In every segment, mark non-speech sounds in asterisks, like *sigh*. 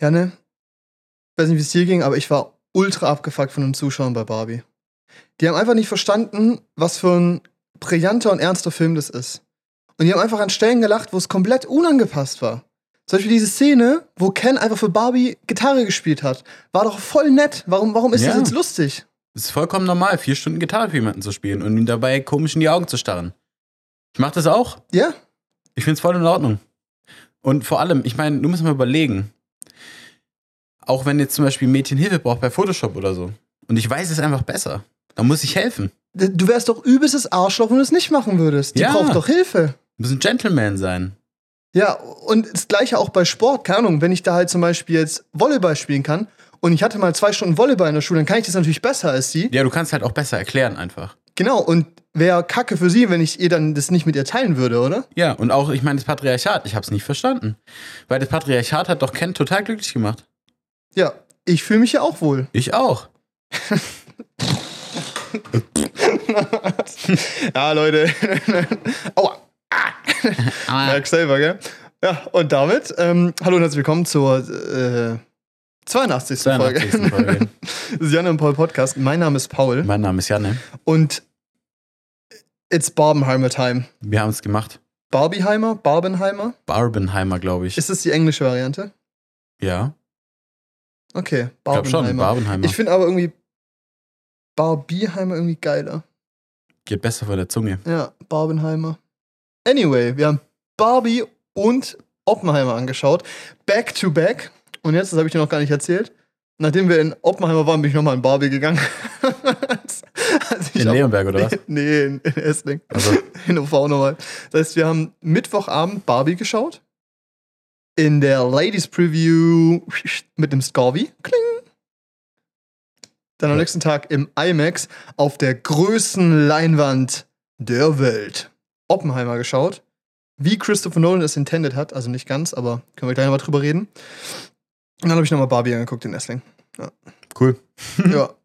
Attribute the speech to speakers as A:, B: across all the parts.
A: Ja, ne? Ich weiß nicht, wie es dir ging, aber ich war ultra abgefuckt von den Zuschauern bei Barbie. Die haben einfach nicht verstanden, was für ein brillanter und ernster Film das ist. Und die haben einfach an Stellen gelacht, wo es komplett unangepasst war. Zum Beispiel diese Szene, wo Ken einfach für Barbie Gitarre gespielt hat. War doch voll nett. Warum, warum ist
B: Ja.
A: das jetzt lustig?
B: Es ist vollkommen normal, vier Stunden Gitarre für jemanden zu spielen und ihm dabei komisch in die Augen zu starren. Ich mach das auch.
A: Ja?
B: Ich find's voll in Ordnung. Und vor allem, ich meine, du musst mal überlegen, auch wenn jetzt zum Beispiel ein Mädchen Hilfe braucht bei Photoshop oder so, und ich weiß es einfach besser, dann muss ich helfen.
A: Du wärst doch übelstes Arschloch, wenn du es nicht machen würdest. Die
B: Ja.
A: braucht doch Hilfe.
B: Du musst ein Gentleman sein.
A: Ja, und das gleiche auch bei Sport. Keine Ahnung, wenn ich da halt zum Beispiel jetzt Volleyball spielen kann und ich hatte mal zwei Stunden Volleyball in der Schule, dann kann ich das natürlich besser als sie.
B: Ja, du kannst halt auch besser erklären einfach.
A: Genau, und wäre kacke für sie, wenn ich ihr dann das nicht mit ihr teilen würde, oder?
B: Ja, und auch, ich meine, das Patriarchat, ich hab's nicht verstanden. Weil das Patriarchat hat doch Ken total glücklich gemacht.
A: Ja, ich fühle mich ja auch wohl.
B: Ich auch. *laughs*
A: Ja, Leute. Aua. Ah. Merk selber, gell? Ja, und damit, ähm, hallo und herzlich willkommen zur äh, 82.
B: 82.
A: Folge.
B: Folge. *laughs*
A: das ist Jan und Paul Podcast. Mein Name ist Paul
B: mein Name ist Janne.
A: und it's Barbenheimer Time.
B: Wir haben es gemacht.
A: Barbieheimer? Barbenheimer?
B: Barbenheimer, glaube ich.
A: Ist das die englische Variante?
B: ja,
A: Okay,
B: ich glaube schon.
A: Barbenheimer.
B: Barbenheimer.
A: Ich finde aber irgendwie Barbieheimer irgendwie geiler.
B: Geht besser vor der Zunge.
A: Ja, Barbenheimer. Anyway, wir haben Barbie und Oppenheimer angeschaut. Back to back. Und jetzt, das habe ich dir noch gar nicht erzählt. Nachdem wir in Oppenheimer waren, bin ich nochmal in Barbie gegangen. *laughs* Also ich
B: In Leonberg, oder was?
A: Nee, in, in Essling.
B: Also, *laughs*
A: In OV nochmal. Das heißt, wir haben Mittwochabend Barbie geschaut. In der Ladies Preview mit dem Scorby. Kling. Dann am
B: Ja.
A: nächsten Tag im IMAX auf der größten Leinwand der Welt. Oppenheimer geschaut. Wie Christopher Nolan es intended hat. Also nicht ganz, aber können wir gleich nochmal drüber reden. Und dann habe ich nochmal Barbie angeguckt in Essling.
B: cool. *laughs*
A: ja. *laughs*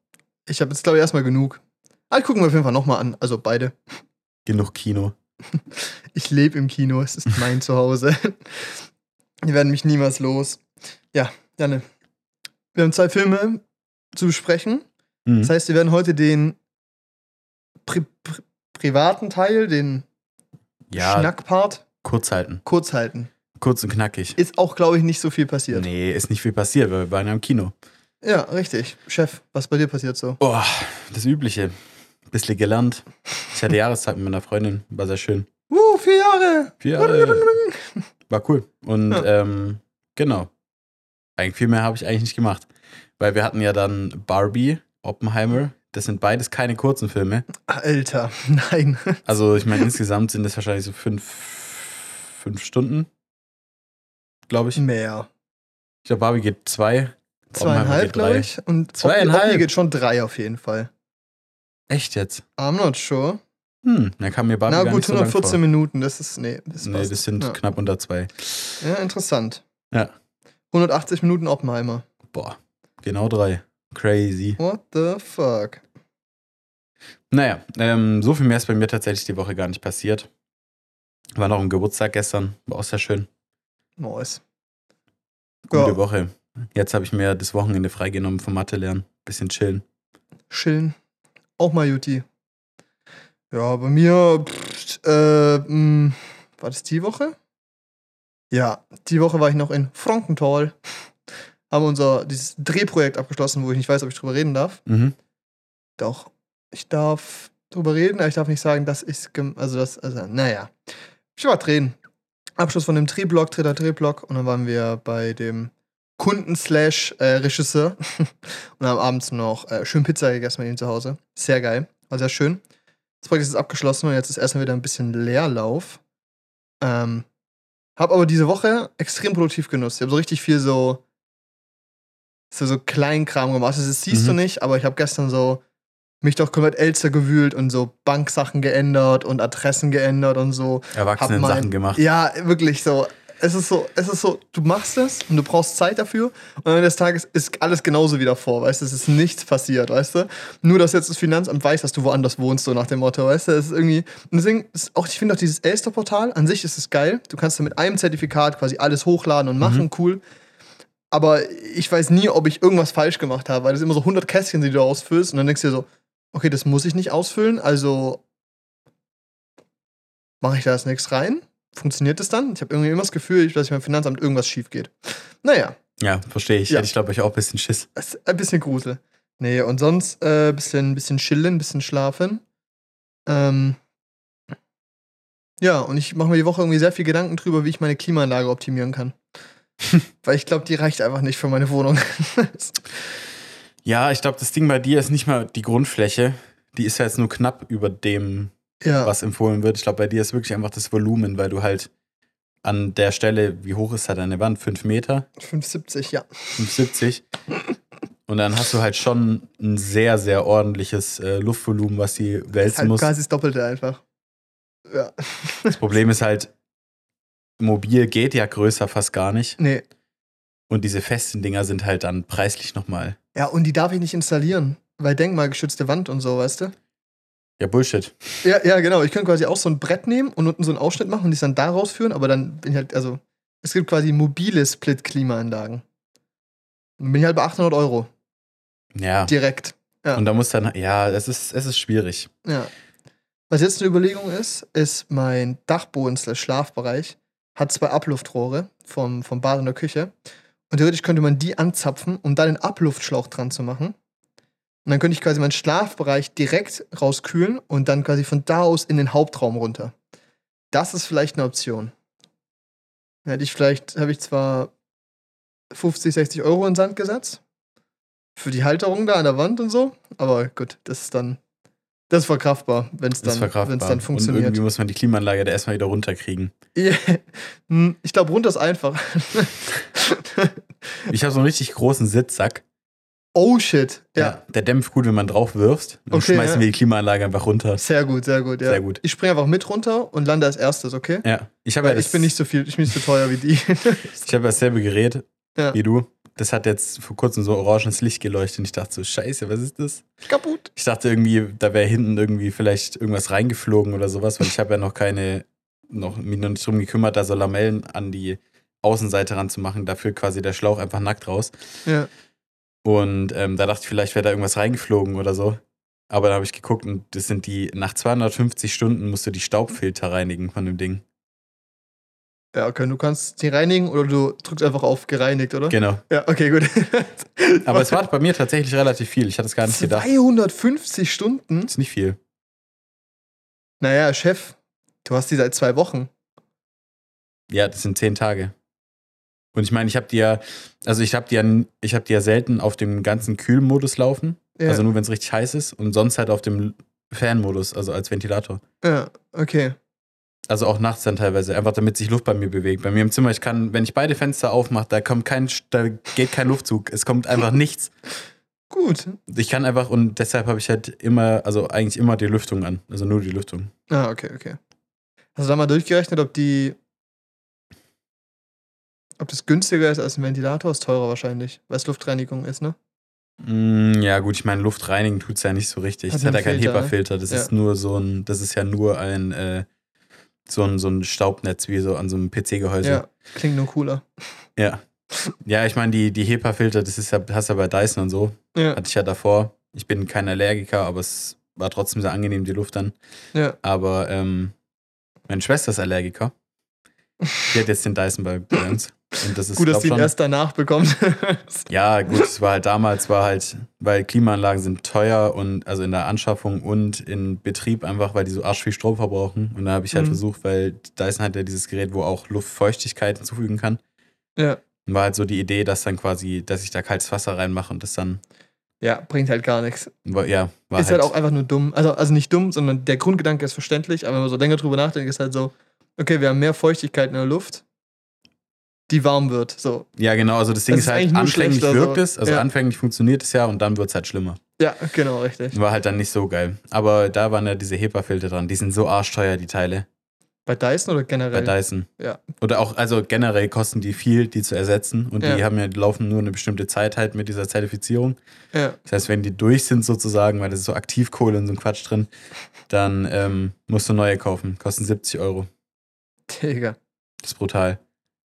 A: Ich habe jetzt, glaube ich, erstmal genug. Aber gucken wir auf jeden Fall nochmal an. Also beide.
B: Genug Kino. *laughs*
A: Ich lebe im Kino, es ist mein Zuhause. Die werden mich niemals los. Ja, Janne. Wir haben zwei Filme zu besprechen.
B: Mhm.
A: Das heißt, wir werden heute den pri pri privaten Teil, den
B: ja,
A: Schnackpart,
B: kurz halten.
A: kurz halten.
B: Kurz und knackig.
A: Ist auch, glaube ich, nicht so viel passiert.
B: Nee, ist nicht viel passiert, weil wir waren ja im Kino.
A: Ja, richtig. Chef, was bei dir passiert so?
B: Oh, das Übliche. Bisschen gelernt. Ich hatte *laughs* Jahreszeit mit meiner Freundin. War sehr schön.
A: Uh, vier Jahre!
B: Vier Jahre. War cool. Und
A: Ja.
B: ähm, genau. Eigentlich viel mehr habe ich eigentlich nicht gemacht. Weil wir hatten ja dann Barbie, Oppenheimer. Das sind beides keine kurzen Filme.
A: Alter, nein.
B: Also ich meine, insgesamt sind das wahrscheinlich so fünf, fünf Stunden. Glaube ich.
A: Mehr.
B: Ich glaube, Barbie geht zwei.
A: Zweieinhalb, glaube ich. Und
B: Zweieinhalb?
A: Oppi geht schon drei auf jeden Fall.
B: Echt jetzt?
A: I'm not sure.
B: Hm, dann kam mir Barbie
A: Na gut,
B: nicht so lang
A: 114
B: vor.
A: Minuten, das ist, nee, das,
B: Nee, das sind
A: ja.
B: knapp unter zwei.
A: ja, interessant.
B: Ja.
A: 180 Minuten Oppenheimer.
B: Boah, genau drei. Crazy.
A: What the fuck?
B: Naja, ähm, so viel mehr ist bei mir tatsächlich die Woche gar nicht passiert. War noch ein Geburtstag gestern, war auch sehr schön.
A: Nice.
B: Gute
A: Ja.
B: Woche. Jetzt habe ich mir das Wochenende freigenommen vom Mathe lernen. Bisschen chillen.
A: Chillen. Auch mal Juti. Ja, bei mir, pff, äh, mh, war das die Woche? Ja, die Woche war ich noch in Frankenthal. Haben unser dieses Drehprojekt abgeschlossen, wo ich nicht weiß, ob ich drüber reden darf.
B: Mhm.
A: Doch, ich darf drüber reden, aber ich darf nicht sagen, dass ich also das, also, naja. Ich war drehen. Abschluss von dem Drehblock, dritter Drehblock und dann waren wir bei dem Kunden slash äh, Regisseur *laughs* und haben abends noch äh, schön Pizza gegessen bei ihm zu Hause. Sehr geil, war sehr schön. Das Projekt ist abgeschlossen und jetzt ist erstmal wieder ein bisschen Leerlauf. Ähm, hab aber diese Woche extrem produktiv genutzt. Ich habe so richtig viel so so, so Kleinkram gemacht. Also, Das siehst du
B: Mhm.
A: nicht, aber ich habe gestern so mich doch komplett älter gewühlt und so Banksachen geändert und Adressen geändert und so.
B: Erwachsenen
A: Hab mein-
B: Sachen gemacht.
A: Ja, wirklich so. Es ist so, es ist so, du machst es und du brauchst Zeit dafür und am Ende des Tages ist alles genauso wieder vor, weißt du, es ist nichts passiert, weißt du. Nur, dass jetzt das Finanzamt weiß, dass du woanders wohnst, so nach dem Motto, weißt du, es ist irgendwie, und deswegen, ist auch, ich finde auch dieses Elster-Portal, an sich ist es geil, du kannst da mit einem Zertifikat quasi alles hochladen und machen, cool. aber ich weiß nie, ob ich irgendwas falsch gemacht habe, weil das immer so 100 Kästchen, die du ausfüllst und dann denkst du dir so, okay, das muss ich nicht ausfüllen, also mache ich da jetzt nichts rein? Funktioniert das dann? Ich habe irgendwie immer das Gefühl, dass beim Finanzamt irgendwas schief geht. Naja,
B: Ja, verstehe ich.
A: Ja.
B: Ich glaube ich auch ein bisschen Schiss.
A: ein bisschen Grusel. Nee, und sonst äh, bisschen, bisschen chillen, bisschen schlafen. Ähm, ja, und ich mache mir die Woche irgendwie sehr viel Gedanken drüber, wie ich meine Klimaanlage optimieren kann. *laughs* Weil ich glaube, die reicht einfach nicht für meine Wohnung.
B: Ja, ich glaube, das Ding bei dir ist nicht mal die Grundfläche. Die ist ja jetzt nur knapp über dem,
A: ja,
B: was empfohlen wird. Ich glaube, bei dir ist wirklich einfach das Volumen, weil du halt an der Stelle, wie hoch ist da deine Wand? 5 Meter?
A: 570, ja.
B: 570. Und dann hast du halt schon ein sehr, sehr ordentliches äh, Luftvolumen, was die
A: Ist
B: wälzen
A: halt
B: muss.
A: quasi das Doppelte einfach. Ja.
B: Das Problem ist halt, mobil geht ja größer fast gar nicht.
A: Nee.
B: Und diese festen Dinger sind halt dann preislich nochmal.
A: Ja, und die darf ich nicht installieren. Weil denkmalgeschützte Wand und so, weißt du?
B: Ja, Bullshit.
A: Ja, ja, genau. Ich könnte quasi auch so ein Brett nehmen und unten so einen Ausschnitt machen und die dann da rausführen, aber dann bin ich halt, also, es gibt quasi mobile Split-Klimaanlagen. Dann bin ich halt bei 800 Euro.
B: Ja.
A: Direkt. Ja.
B: Und da muss dann, ja, es ist, es ist schwierig.
A: ja. Was jetzt eine Überlegung ist, ist mein Dachboden Schlafbereich hat zwei Abluftrohre vom, vom Bad und der Küche. Und theoretisch könnte man die anzapfen, um da den Abluftschlauch dran zu machen. Und dann könnte ich quasi meinen Schlafbereich direkt rauskühlen und dann quasi von da aus in den Hauptraum runter. Das ist vielleicht eine Option. Dann Hätte ich vielleicht, habe ich zwar 50, 60 Euro in Sand gesetzt. Für die Halterung da an der Wand und so. Aber gut, das ist dann. Das ist verkraftbar, wenn es dann, wenn's dann
B: Und
A: funktioniert.
B: irgendwie muss man die Klimaanlage da erstmal wieder runterkriegen.
A: Hm, ich glaube, runter ist einfach.
B: Ich habe so einen richtig großen Sitzsack.
A: Oh shit. Ja,
B: Der dämpft gut, wenn man drauf wirfst. Dann
A: Okay,
B: schmeißen
A: ja.
B: wir die Klimaanlage einfach runter.
A: sehr gut, sehr gut. Ja.
B: Sehr gut.
A: Ich springe einfach mit runter und lande als erstes, okay?
B: Ja. Ich habe ja
A: ich bin nicht so viel, ich bin nicht so teuer wie die. *laughs*
B: Ich habe dasselbe Gerät
A: Ja.
B: wie du. Das hat jetzt vor kurzem so oranges Licht geleuchtet und ich dachte so, scheiße, was ist das?
A: Kaputt.
B: Ich dachte irgendwie, da wäre hinten irgendwie vielleicht irgendwas reingeflogen oder sowas, weil ich habe ja noch keine, noch, mich noch nicht drum gekümmert, da so Lamellen an die Außenseite ranzumachen. Dafür quasi der Schlauch einfach nackt raus.
A: Ja.
B: Und ähm, da dachte ich, vielleicht wäre da irgendwas reingeflogen oder so. Aber da habe ich geguckt und das sind die, nach 250 Stunden musst du die Staubfilter reinigen von dem Ding.
A: Ja, okay, du kannst die reinigen oder du drückst einfach auf gereinigt, oder?
B: Genau.
A: Ja, okay, gut. *laughs*
B: Aber es war bei mir tatsächlich relativ viel. Ich hatte es gar nicht gedacht.
A: 250 Stunden?
B: Das ist nicht viel.
A: Naja, Chef, du hast die seit zwei Wochen.
B: Ja, das sind zehn Tage. Und ich meine, ich habe die ja, also ich habe die ja, ich habe die ja selten auf dem ganzen Kühlmodus laufen.
A: Ja,
B: Also nur wenn es richtig heiß ist und sonst halt auf dem Fanmodus, also als Ventilator.
A: ja okay.
B: Also auch nachts dann teilweise, einfach damit sich Luft bei mir bewegt. Bei mir im Zimmer, ich kann, wenn ich beide Fenster aufmache, da kommt kein, da geht kein Luftzug. Es kommt einfach nichts.
A: Gut.
B: Ich kann einfach und deshalb habe ich halt immer, also eigentlich immer die Lüftung an. Also nur die Lüftung.
A: Ah, okay, okay. Hast du da mal durchgerechnet, ob die. Ob das günstiger ist als ein Ventilator? Ist teurer wahrscheinlich, weil es Luftreinigung ist, ne?
B: Mm, ja, gut, ich meine, Luft reinigen tut es ja nicht so richtig.
A: Hat
B: Es hat ja
A: einen
B: keinen
A: ne?
B: HEPA-Filter. Das
A: Ja.
B: ist nur so ein, das ist ja nur ein, äh, so ein, so ein Staubnetz wie so an so einem PC-Gehäuse.
A: Ja, klingt nur cooler.
B: Ja. Ja, ich meine, die, die HEPA-Filter, das ist ja, hast du ja bei Dyson und so.
A: Ja,
B: Hatte ich ja davor. Ich bin kein Allergiker, aber es war trotzdem sehr angenehm, die Luft dann.
A: ja.
B: Aber ähm, meine Schwester ist Allergiker. Die hat jetzt den Dyson bei, bei uns. Und das ist
A: Gut, dass sie ihn
B: schon-
A: erst danach bekommt. *laughs*
B: Ja, gut, es war halt damals, war halt, weil Klimaanlagen sind teuer und also in der Anschaffung und in Betrieb einfach, weil die so arsch viel Strom verbrauchen. Und da habe ich halt
A: Mhm.
B: versucht, weil Dyson hat ja dieses Gerät, wo auch Luftfeuchtigkeit hinzufügen kann.
A: ja.
B: Und war halt so die Idee, dass dann quasi, dass ich da kaltes Wasser reinmache und das dann,
A: ja, bringt halt gar nichts.
B: war- ja, war
A: ist halt, auch einfach nur dumm. Also, also nicht dumm, sondern der Grundgedanke ist verständlich, aber wenn man so länger drüber nachdenkt, ist halt so, okay, wir haben mehr Feuchtigkeit in der Luft, die warm wird. So.
B: Ja, genau, also das Ding
A: Das
B: ist halt, anfänglich wirkt
A: so.
B: es, also
A: Ja.
B: anfänglich funktioniert es ja und dann wird es halt schlimmer.
A: Ja, genau, richtig.
B: War halt dann nicht so geil. Aber da waren ja diese HEPA-Filter dran, die sind so arschteuer, die Teile.
A: Bei Dyson oder
B: Bei
A: generell?
B: Dyson.
A: Ja.
B: Oder auch, also generell kosten die viel, die zu ersetzen. Und
A: Ja.
B: die haben ja, die laufen nur eine bestimmte Zeit halt mit dieser Zertifizierung.
A: Ja.
B: Das heißt, wenn die durch sind sozusagen, weil das ist so Aktivkohle und so ein Quatsch drin, dann ähm, musst du neue kaufen. Kosten 70 Euro.
A: Digga.
B: Das ist brutal.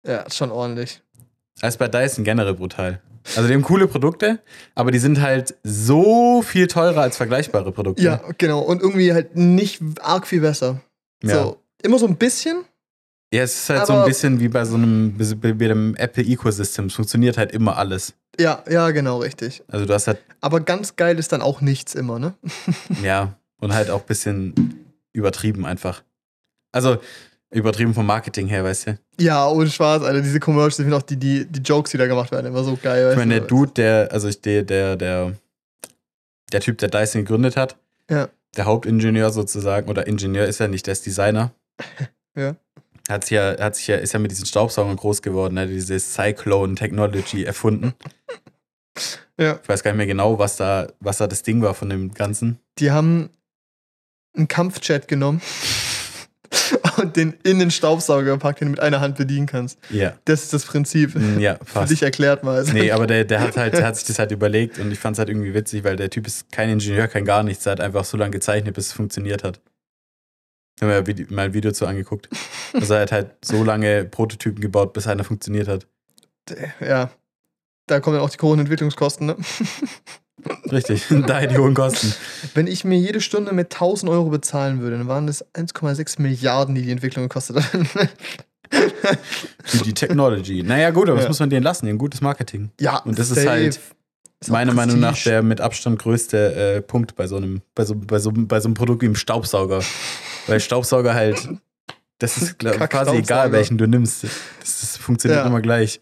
A: Ja, schon ordentlich.
B: als bei Dyson generell brutal. Also die haben coole Produkte, aber die sind halt so viel teurer als vergleichbare Produkte.
A: Ja, genau. Und irgendwie halt nicht arg viel besser.
B: Ja.
A: So, immer so ein bisschen.
B: Ja, es ist halt so ein bisschen wie bei so einem, bei dem Apple-Ecosystem. Es funktioniert halt immer alles.
A: Ja, ja, genau, richtig.
B: Also du hast halt,
A: Aber ganz geil ist dann auch nichts immer, ne?
B: ja, und halt auch ein bisschen übertrieben einfach. Also übertrieben vom Marketing her, weißt du?
A: Ja, ohne Spaß, Alter. Diese Commercials, ich finde auch die, die, die Jokes, die da gemacht werden, immer so geil.
B: Ich
A: weißt
B: meine, der
A: du?
B: Dude, der, also ich, der, der, der, der Typ, der Dyson gegründet hat,
A: Ja.
B: der Hauptingenieur sozusagen, oder Ingenieur ist er nicht, der ist Designer. *laughs*
A: Ja.
B: Hat sich ja, hat sich ja, ist ja mit diesen Staubsaugern groß geworden, hat diese Cyclone Technology erfunden. *laughs*
A: Ja.
B: Ich weiß gar nicht mehr genau, was da, was da das Ding war von dem Ganzen.
A: Die haben einen Kampfchat genommen *laughs* den in den Staubsauger gepackt, den du mit einer Hand bedienen kannst.
B: Ja.
A: Das ist das Prinzip.
B: Mm, Ja, *laughs*
A: Für
B: fast.
A: dich erklärt mal.
B: Nee, aber der, der hat halt, der hat sich das halt überlegt und ich fand es halt irgendwie witzig, weil der Typ ist kein Ingenieur, kein gar nichts. Der hat einfach so lange gezeichnet, bis es funktioniert hat. Ich habe mir ja Vide- mal ein Video zu angeguckt. Also er hat halt so lange Prototypen gebaut, bis einer funktioniert hat.
A: Ja. Da kommen dann auch die hohen Entwicklungskosten, ne? *laughs*
B: Richtig, *laughs* daher die hohen Kosten.
A: Wenn ich mir jede Stunde mit 1000 Euro bezahlen würde, dann waren das 1,6 Milliarden, die die Entwicklung gekostet hat.
B: Die Technology. Naja, gut, aber das
A: Ja.
B: muss man denen lassen, haben gutes Marketing.
A: ja,
B: Und das ist halt
A: Ist
B: Meiner Meinung nach der mit Abstand größte äh, Punkt bei so einem, bei so, bei, so, bei so einem Produkt wie einem Staubsauger. Weil Staubsauger halt, das ist glaub, quasi egal, welchen du nimmst. Das, das funktioniert
A: Ja.
B: immer gleich.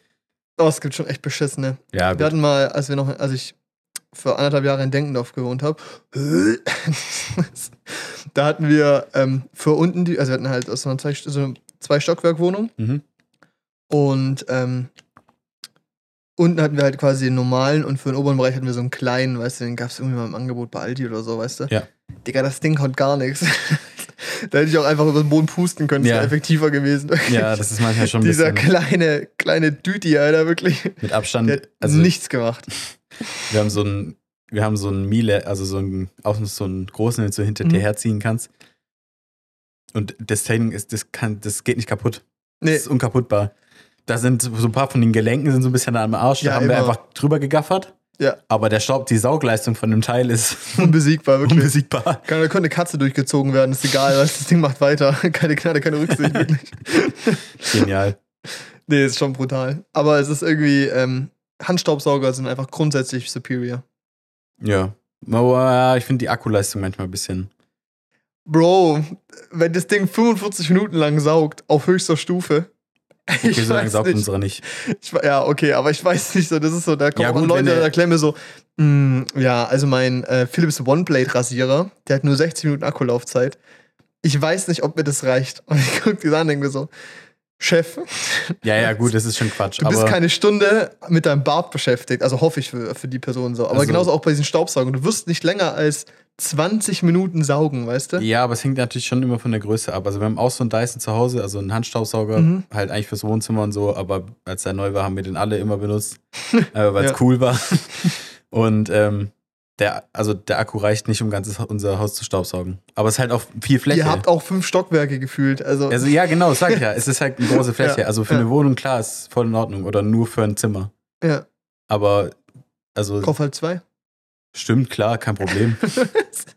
A: Oh, es gibt schon echt beschissene.
B: Ja,
A: Wir
B: gut.
A: hatten mal, als wir noch, als ich für anderthalb Jahre in Denkendorf gewohnt habe, *laughs* da hatten wir ähm, für unten die, also wir hatten halt so eine zwei, so eine zwei Stockwerkwohnung
B: Mhm.
A: und ähm, unten hatten wir halt quasi den normalen und für den oberen Bereich hatten wir so einen kleinen, weißt du, den gab es irgendwie mal im Angebot bei Aldi oder so, weißt du?
B: Ja.
A: Digga, das Ding konnte gar nichts. *laughs* da hätte ich auch einfach über den Boden pusten können, das
B: Ja.
A: wäre effektiver gewesen.
B: Ja, das ist manchmal schon ein
A: Dieser
B: bisschen
A: kleine, kleine Düti, Alter, wirklich.
B: mit Abstand.
A: Der hat
B: Also
A: nichts gemacht.
B: Wir haben so ein, wir haben so ein Miele, also so ein, auch so einen großen, den du hinter
A: Mhm.
B: dir herziehen kannst. Und das Training ist, das kann, das geht nicht kaputt. Das
A: Nee,
B: ist unkaputtbar. Da sind so ein paar von den Gelenken sind so ein bisschen am Arsch. Da
A: Ja,
B: haben wir
A: immer.
B: einfach drüber gegaffert.
A: Ja.
B: Aber der Staub, die Saugleistung von dem Teil ist *laughs*
A: unbesiegbar, wirklich.
B: unbesiegbar.
A: Kann, da könnte eine Katze durchgezogen werden, ist egal, was das Ding macht weiter. *laughs* Keine Gnade, keine Rücksicht, wirklich.
B: Genial.
A: Nee, ist schon brutal. Aber es ist irgendwie, ähm, Handstaubsauger sind einfach grundsätzlich superior.
B: Ja. Aber ich finde die Akkuleistung manchmal ein bisschen.
A: Bro, wenn das Ding 45 Minuten lang saugt, auf höchster Stufe. *laughs*
B: Okay, so lange saugt
A: nicht.
B: unsere nicht.
A: Ich, ja, okay, aber ich weiß nicht so, das ist so, da kommen
B: Ja, gut,
A: Leute, da mir so, mm, ja, also mein äh, Philips OneBlade-Rasierer, der hat nur 60 Minuten Akkulaufzeit. Ich weiß nicht, ob mir das reicht. *laughs* Und ich gucke die an und denke mir so, Chef,
B: Ja, ja, gut, das ist schon Quatsch.
A: du bist keine Stunde mit deinem Bart beschäftigt. Also hoffe ich für, für die Person so. Aber
B: Also-
A: genauso auch bei diesen Staubsaugern. Du wirst nicht länger als 20 Minuten saugen, weißt du?
B: ja, aber es hängt natürlich schon immer von der Größe ab. Also wir haben auch so einen Dyson zu Hause, also einen Handstaubsauger,
A: Mhm.
B: halt eigentlich fürs Wohnzimmer und so, aber als er neu war, haben wir den alle immer benutzt, *laughs* äh, weil es
A: Ja.
B: cool war. Und ähm, der, also der Akku reicht nicht, um ganzes, unser Haus zu staubsaugen. Aber es ist halt auch viel Fläche.
A: Ihr habt auch fünf Stockwerke gefühlt. Also,
B: Also ja, genau, das sag ich ja. Es ist halt eine große *laughs* Fläche.
A: Ja,
B: also für
A: ja.
B: eine Wohnung, klar, ist voll in Ordnung. Oder nur für ein Zimmer.
A: ja,
B: Aber, also,
A: kauf halt zwei.
B: stimmt, klar, kein Problem. *laughs*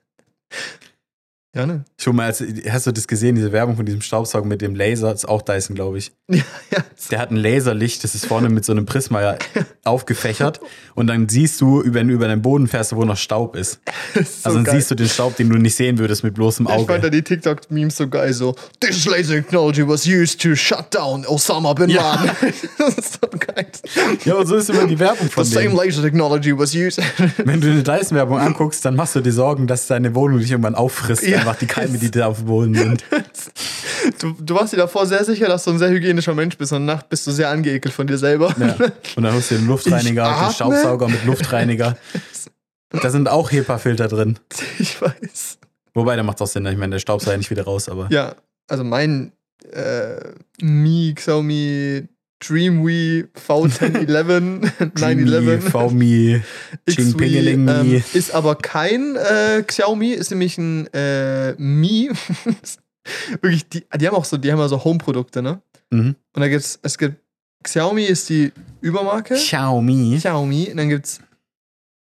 A: ja, ne?
B: Schon mal, als, hast du das gesehen, diese Werbung von diesem Staubsauger mit dem Laser? Das ist auch Dyson, glaube ich. *laughs*
A: Ja, ja.
B: Der hat ein Laserlicht, das ist vorne mit so einem Prisma aufgefächert. Und dann siehst du, wenn du über den Boden fährst, wo noch Staub ist. *laughs*
A: Ist so
B: Also dann
A: geil.
B: siehst du den Staub, den du nicht sehen würdest mit bloßem
A: Ich fand da
B: Auge.
A: die TikTok-Memes so geil, so This laser technology was used to shut down Osama bin
B: Ja.
A: Laden. *laughs* das ist so geil.
B: Ja, und so ist immer die Werbung
A: The
B: von
A: same
B: denen.
A: laser technology was used.
B: Wenn du eine Dyson-Werbung anguckst, dann machst du dir Sorgen, dass deine Wohnung dich irgendwann auffrisst.
A: Ja.
B: Einfach die Keime, die da auf dem Boden sind. *laughs*
A: du, du warst dir davor sehr sicher, dass du ein sehr hygienischer Mensch bist und nachts bist du sehr angeekelt von dir selber.
B: Ja. Und dann holst du den Luftreiniger, den. Staubsauger mit Luftreiniger. *laughs* Da sind auch HEPA-Filter drin.
A: Ich weiß.
B: Wobei, da macht es auch Sinn. Ich meine, der Staubsauger ja nicht wieder raus, aber.
A: Ja, also mein äh, Mi Xiaomi DreamWi V1011
B: Dreamy,
A: 911
B: VMi, Pingeling
A: ähm, ist aber kein äh, Xiaomi, ist nämlich ein äh, Mi. *laughs* Wirklich, die, die haben auch so, die haben ja so Home-Produkte, ne?
B: Mhm.
A: Und da gibt's, es gibt Xiaomi ist die Übermarke.
B: Xiaomi.
A: Xiaomi. Und dann gibt's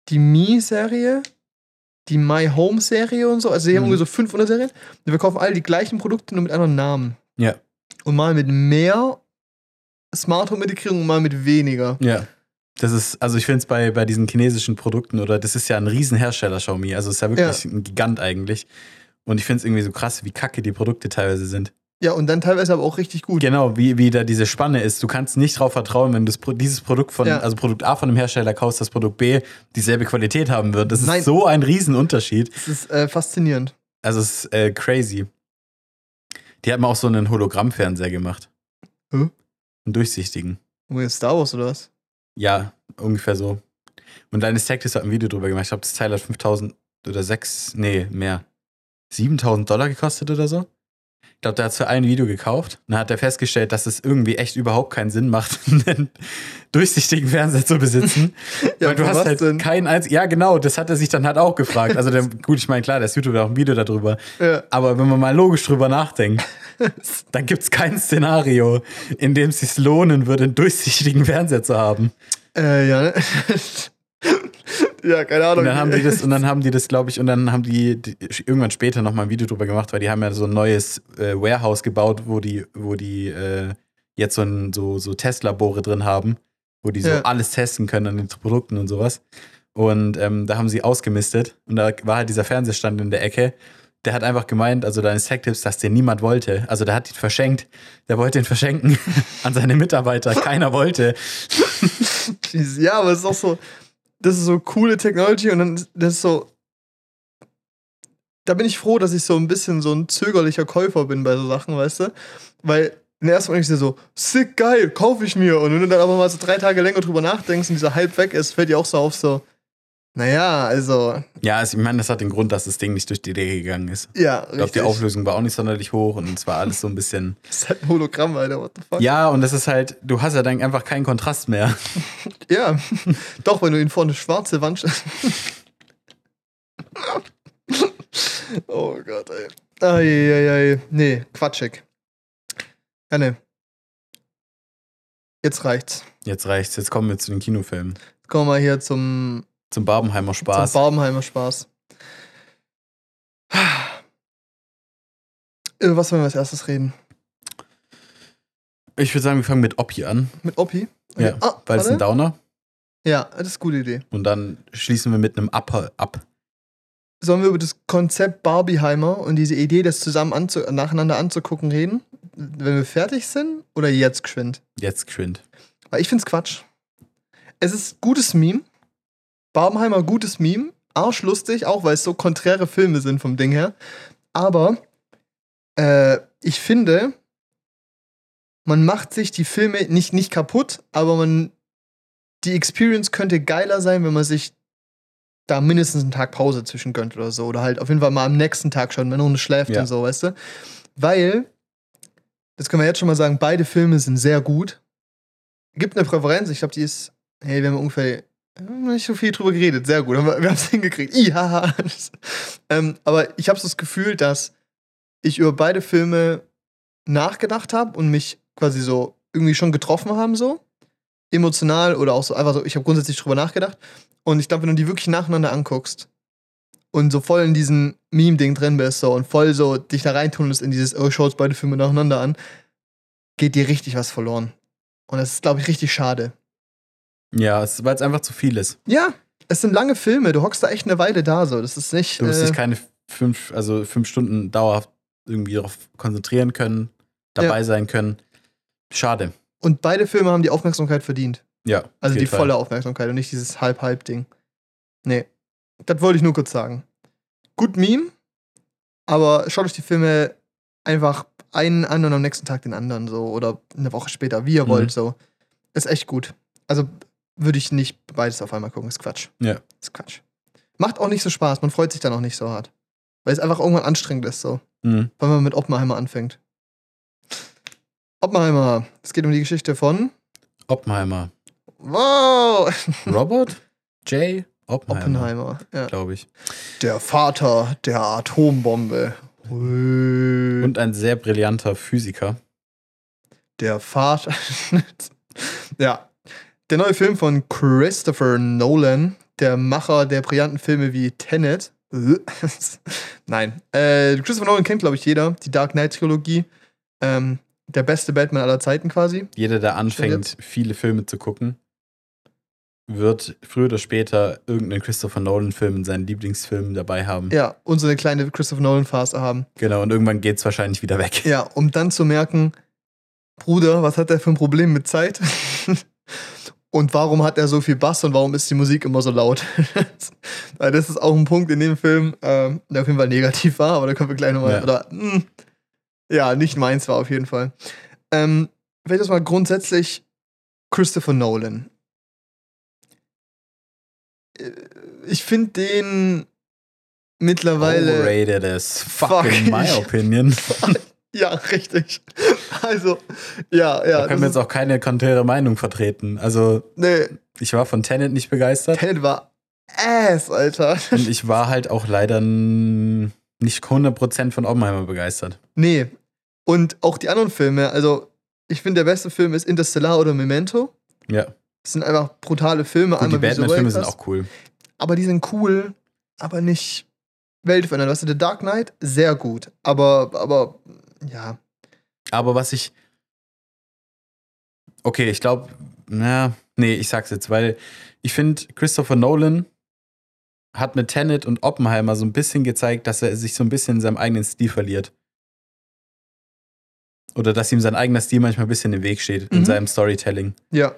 A: die Mi-Serie, die My Home-Serie und so. Also sie haben
B: Mhm.
A: irgendwie so fünf Unterserien. Und wir kaufen alle die gleichen Produkte, nur mit anderen Namen.
B: Ja.
A: Und mal mit mehr Smart Home-Integrierung und mal mit weniger.
B: Ja. Das ist, also ich finde es bei, bei diesen chinesischen Produkten oder das ist ja ein Riesenhersteller Xiaomi. Also es ist ja wirklich ein Gigant eigentlich. Und ich finde es irgendwie so krass, wie kacke die Produkte teilweise sind.
A: Ja, und dann teilweise aber auch richtig gut.
B: Genau, wie, wie da diese Spanne ist. Du kannst nicht darauf vertrauen, wenn du das, dieses Produkt von,
A: Ja.
B: also Produkt A von einem Hersteller kaufst, dass Produkt B dieselbe Qualität haben wird. Das ist
A: Nein.
B: so ein Riesenunterschied.
A: Das ist äh, faszinierend.
B: Also es ist äh, crazy. Die haben auch so einen Hologrammfernseher gemacht.
A: Hä?
B: Einen durchsichtigen.
A: Ist Star Wars oder was?
B: Ja, ungefähr so. Und deine Tactics hat ein Video drüber gemacht. Ich glaube, das Teil hat 5000 oder 6, nee, mehr. 7000 Dollar gekostet oder so. Ich glaube, der hat für ein Video gekauft. Und dann hat er festgestellt, dass es irgendwie echt überhaupt keinen Sinn macht, *laughs* einen durchsichtigen Fernseher zu besitzen. *laughs* weil du hast halt
A: denn?
B: keinen einzigen. Ja, genau, das hat er sich dann halt auch gefragt. Also, der, gut, ich meine, klar, das YouTube hat auch ein Video darüber.
A: Ja.
B: Aber wenn man mal logisch drüber nachdenkt, *laughs* dann gibt es kein Szenario, in dem es sich lohnen würde, einen durchsichtigen Fernseher zu haben.
A: Äh, ja? Ja, keine Ahnung.
B: Und dann haben die das, und dann haben die das, glaube ich, und dann haben die, die irgendwann später nochmal ein Video drüber gemacht, weil die haben ja so ein neues äh, Warehouse gebaut, wo die, wo die äh, jetzt so, ein, so, so Testlabore drin haben, wo die so
A: Ja.
B: alles testen können an den Produkten und sowas. Und ähm, da haben sie ausgemistet und da war halt dieser Fernsehstand in der Ecke. Der hat einfach gemeint, also deine Tech-Tipps, dass den niemand wollte. Also der hat ihn verschenkt. Der wollte ihn verschenken *laughs* an seine Mitarbeiter. Keiner wollte. *laughs*
A: Ja, aber es ist auch so, das ist so coole Technology und dann, das ist so, da bin ich froh, dass ich so ein bisschen so ein zögerlicher Käufer bin bei so Sachen, weißt du? Weil in der ersten Moment ich so, sick, geil, kaufe ich mir. Und wenn du dann aber mal so drei Tage länger drüber nachdenkst und dieser Hype weg ist, fällt dir auch so auf, so, naja, also,
B: Ja, also ich meine, das hat den Grund, dass das Ding nicht durch die Decke gegangen ist.
A: ja,
B: Ich glaube, die
A: richtig.
B: Auflösung war auch nicht sonderlich hoch und es war alles so ein bisschen. *laughs*
A: Das ist halt ein Hologramm, Alter, what the fuck?
B: Ja, und das ist halt, du hast ja dann einfach keinen Kontrast mehr. *laughs*
A: Ja, doch, wenn du ihn vor eine schwarze Wand stellst. *laughs* oh Gott, ey. Eieiei. Nee, quatschig. Ja, nee. Jetzt reicht's.
B: Jetzt reicht's, jetzt kommen wir zu den Kinofilmen.
A: Jetzt kommen wir mal hier zum,
B: Zum Barbenheimer Spaß.
A: zum Barbenheimer Spaß. Über was wollen wir als erstes reden?
B: ich würde sagen, wir fangen mit Oppi an.
A: Mit Oppi?
B: Ja,
A: Ah,
B: weil es ein. Downer.
A: Ja, das ist eine gute Idee.
B: Und dann schließen wir mit einem Upper ab.
A: Sollen wir über das Konzept Barbieheimer und diese Idee, das zusammen anzu nacheinander anzugucken, reden? Wenn wir fertig sind oder jetzt geschwind?
B: Jetzt geschwind.
A: Weil ich find's Quatsch. Es ist gutes Meme. Barbenheimer gutes Meme. Arschlustig, auch weil es so konträre Filme sind vom Ding her. Aber äh, ich finde, man macht sich die Filme nicht, nicht kaputt, aber man die Experience könnte geiler sein, wenn man sich da mindestens einen Tag Pause zwischen gönnt oder so. Oder halt auf jeden Fall mal am nächsten Tag schon, wenn man schläft
B: Ja.
A: und so, weißt du? Weil, das können wir jetzt schon mal sagen, beide Filme sind sehr gut. Gibt eine Präferenz, ich glaube, die ist, hey, wir haben ungefähr nicht so viel drüber geredet, sehr gut, wir haben es hingekriegt. Ja. *laughs* ähm, aber ich habe so das Gefühl, dass ich über beide Filme nachgedacht habe und mich quasi so irgendwie schon getroffen haben, so emotional oder auch so einfach so, ich habe grundsätzlich drüber nachgedacht. Und ich glaube, wenn du die wirklich nacheinander anguckst und so voll in diesem Meme-Ding drin bist so, und voll so dich da reintunnelst in dieses, oh, schau jetzt beide Filme nacheinander an, geht dir richtig was verloren. Und das ist, glaube ich, richtig schade.
B: Ja, es, weil es einfach zu viel ist.
A: Ja, es sind lange Filme, du hockst da echt eine Weile da so. Das ist nicht.
B: Du wirst
A: äh,
B: dich keine fünf, also fünf Stunden dauerhaft irgendwie darauf konzentrieren können, dabei
A: Ja.
B: sein können. Schade.
A: und beide Filme haben die Aufmerksamkeit verdient.
B: Ja.
A: Also die
B: Fall.
A: volle Aufmerksamkeit und nicht dieses Halb-Halb-Ding. Nee. Das wollte ich nur kurz sagen. Gut Meme, aber schaut euch die Filme einfach einen an und am nächsten Tag den anderen so oder eine Woche später, wie ihr
B: Mhm.
A: wollt so. Ist echt gut. Also würde ich nicht beides auf einmal gucken, ist Quatsch.
B: Ja.
A: Ist Quatsch. Macht auch nicht so Spaß, man freut sich dann auch nicht so hart. Weil es einfach irgendwann anstrengend ist so.
B: Mhm.
A: Wenn man mit Oppenheimer anfängt. Oppenheimer, es geht um die Geschichte von.
B: Oppenheimer.
A: Wow! *laughs*
B: Robert J. Oppenheimer.
A: Oppenheimer, ja.
B: Glaube ich.
A: Der Vater der Atombombe. Ui.
B: Und ein sehr brillanter Physiker.
A: der Vater. *laughs* Ja. Der neue Film von Christopher Nolan, der Macher der brillanten Filme wie Tenet. *laughs* Nein. Äh, Christopher Nolan kennt, glaube ich, jeder. Die Dark Knight-Trilogie. Ähm, der beste Batman aller Zeiten quasi.
B: Jeder, der anfängt, viele Filme zu gucken, wird früher oder später irgendeinen Christopher Nolan-Film in seinen Lieblingsfilmen dabei haben.
A: Ja, und so eine kleine Christopher Nolan-Phase haben.
B: Genau, und irgendwann geht es wahrscheinlich wieder weg.
A: Ja, um dann zu merken, Bruder, was hat der für ein Problem mit Zeit? *laughs* und warum hat er so viel Bass und warum ist die Musik immer so laut? *laughs* Weil das ist auch ein Punkt in dem Film, ähm, der auf jeden Fall negativ war, aber da können wir gleich nochmal.
B: Ja.
A: Oder, mh, ja, nicht meins war auf jeden Fall. Ähm, vielleicht erstmal grundsätzlich Christopher Nolan. Äh, Ich finde den mittlerweile.
B: Overrated as fuck,
A: Fuck.
B: in my opinion. *laughs* *laughs*
A: Ja, richtig. Also, ja, ja.
B: Da können wir jetzt auch keine konträre Meinung vertreten. Also,
A: nee,
B: ich war von Tenet nicht begeistert.
A: Tenet war ass, Alter.
B: Und ich war halt auch leider nicht 100% von Oppenheimer begeistert.
A: Nee. Und auch die anderen Filme, also ich finde, der beste Film ist Interstellar oder Memento.
B: Ja.
A: Das sind einfach brutale Filme.
B: Gut, die Batman-Filme sind auch cool.
A: Aber die sind cool, aber nicht weltverändert. Weißt du, The Dark Knight, sehr gut. Aber, aber, ja.
B: Aber was ich. Okay, ich glaube, na, nee, ich sag's jetzt, weil ich finde, Christopher Nolan hat mit Tenet und Oppenheimer so ein bisschen gezeigt, dass er sich so ein bisschen in seinem eigenen Stil verliert. Oder dass ihm sein eigener Stil manchmal ein bisschen im Weg steht in
A: Mhm.
B: seinem Storytelling.
A: Ja,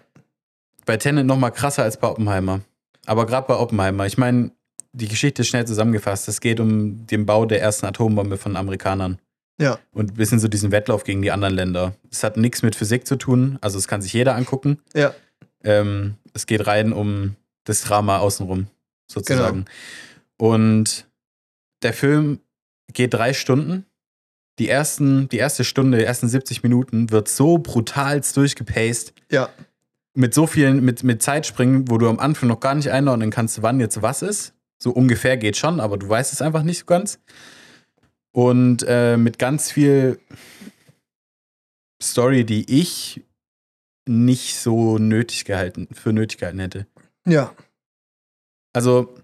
B: Bei Tenet noch mal krasser als bei Oppenheimer. Aber gerade bei Oppenheimer, ich meine, die Geschichte ist schnell zusammengefasst. Es geht um den Bau der ersten Atombombe von Amerikanern.
A: Ja,
B: Und ein bisschen so diesen Wettlauf gegen die anderen Länder. Es hat nichts mit Physik zu tun, also es kann sich jeder angucken.
A: ja.
B: Ähm, es geht rein um das Drama außenrum, sozusagen.
A: Genau.
B: Und der Film geht drei Stunden. Die, ersten, die erste Stunde, die ersten 70 Minuten wird so brutalst durchgepaced,
A: Ja,
B: mit so vielen, mit, mit Zeitspringen, wo du am Anfang noch gar nicht einordnen kannst, wann jetzt was ist. So ungefähr geht schon, aber du weißt es einfach nicht so ganz. Und äh, mit ganz viel Story, die ich nicht so nötig gehalten, für nötig gehalten hätte.
A: ja,
B: Also,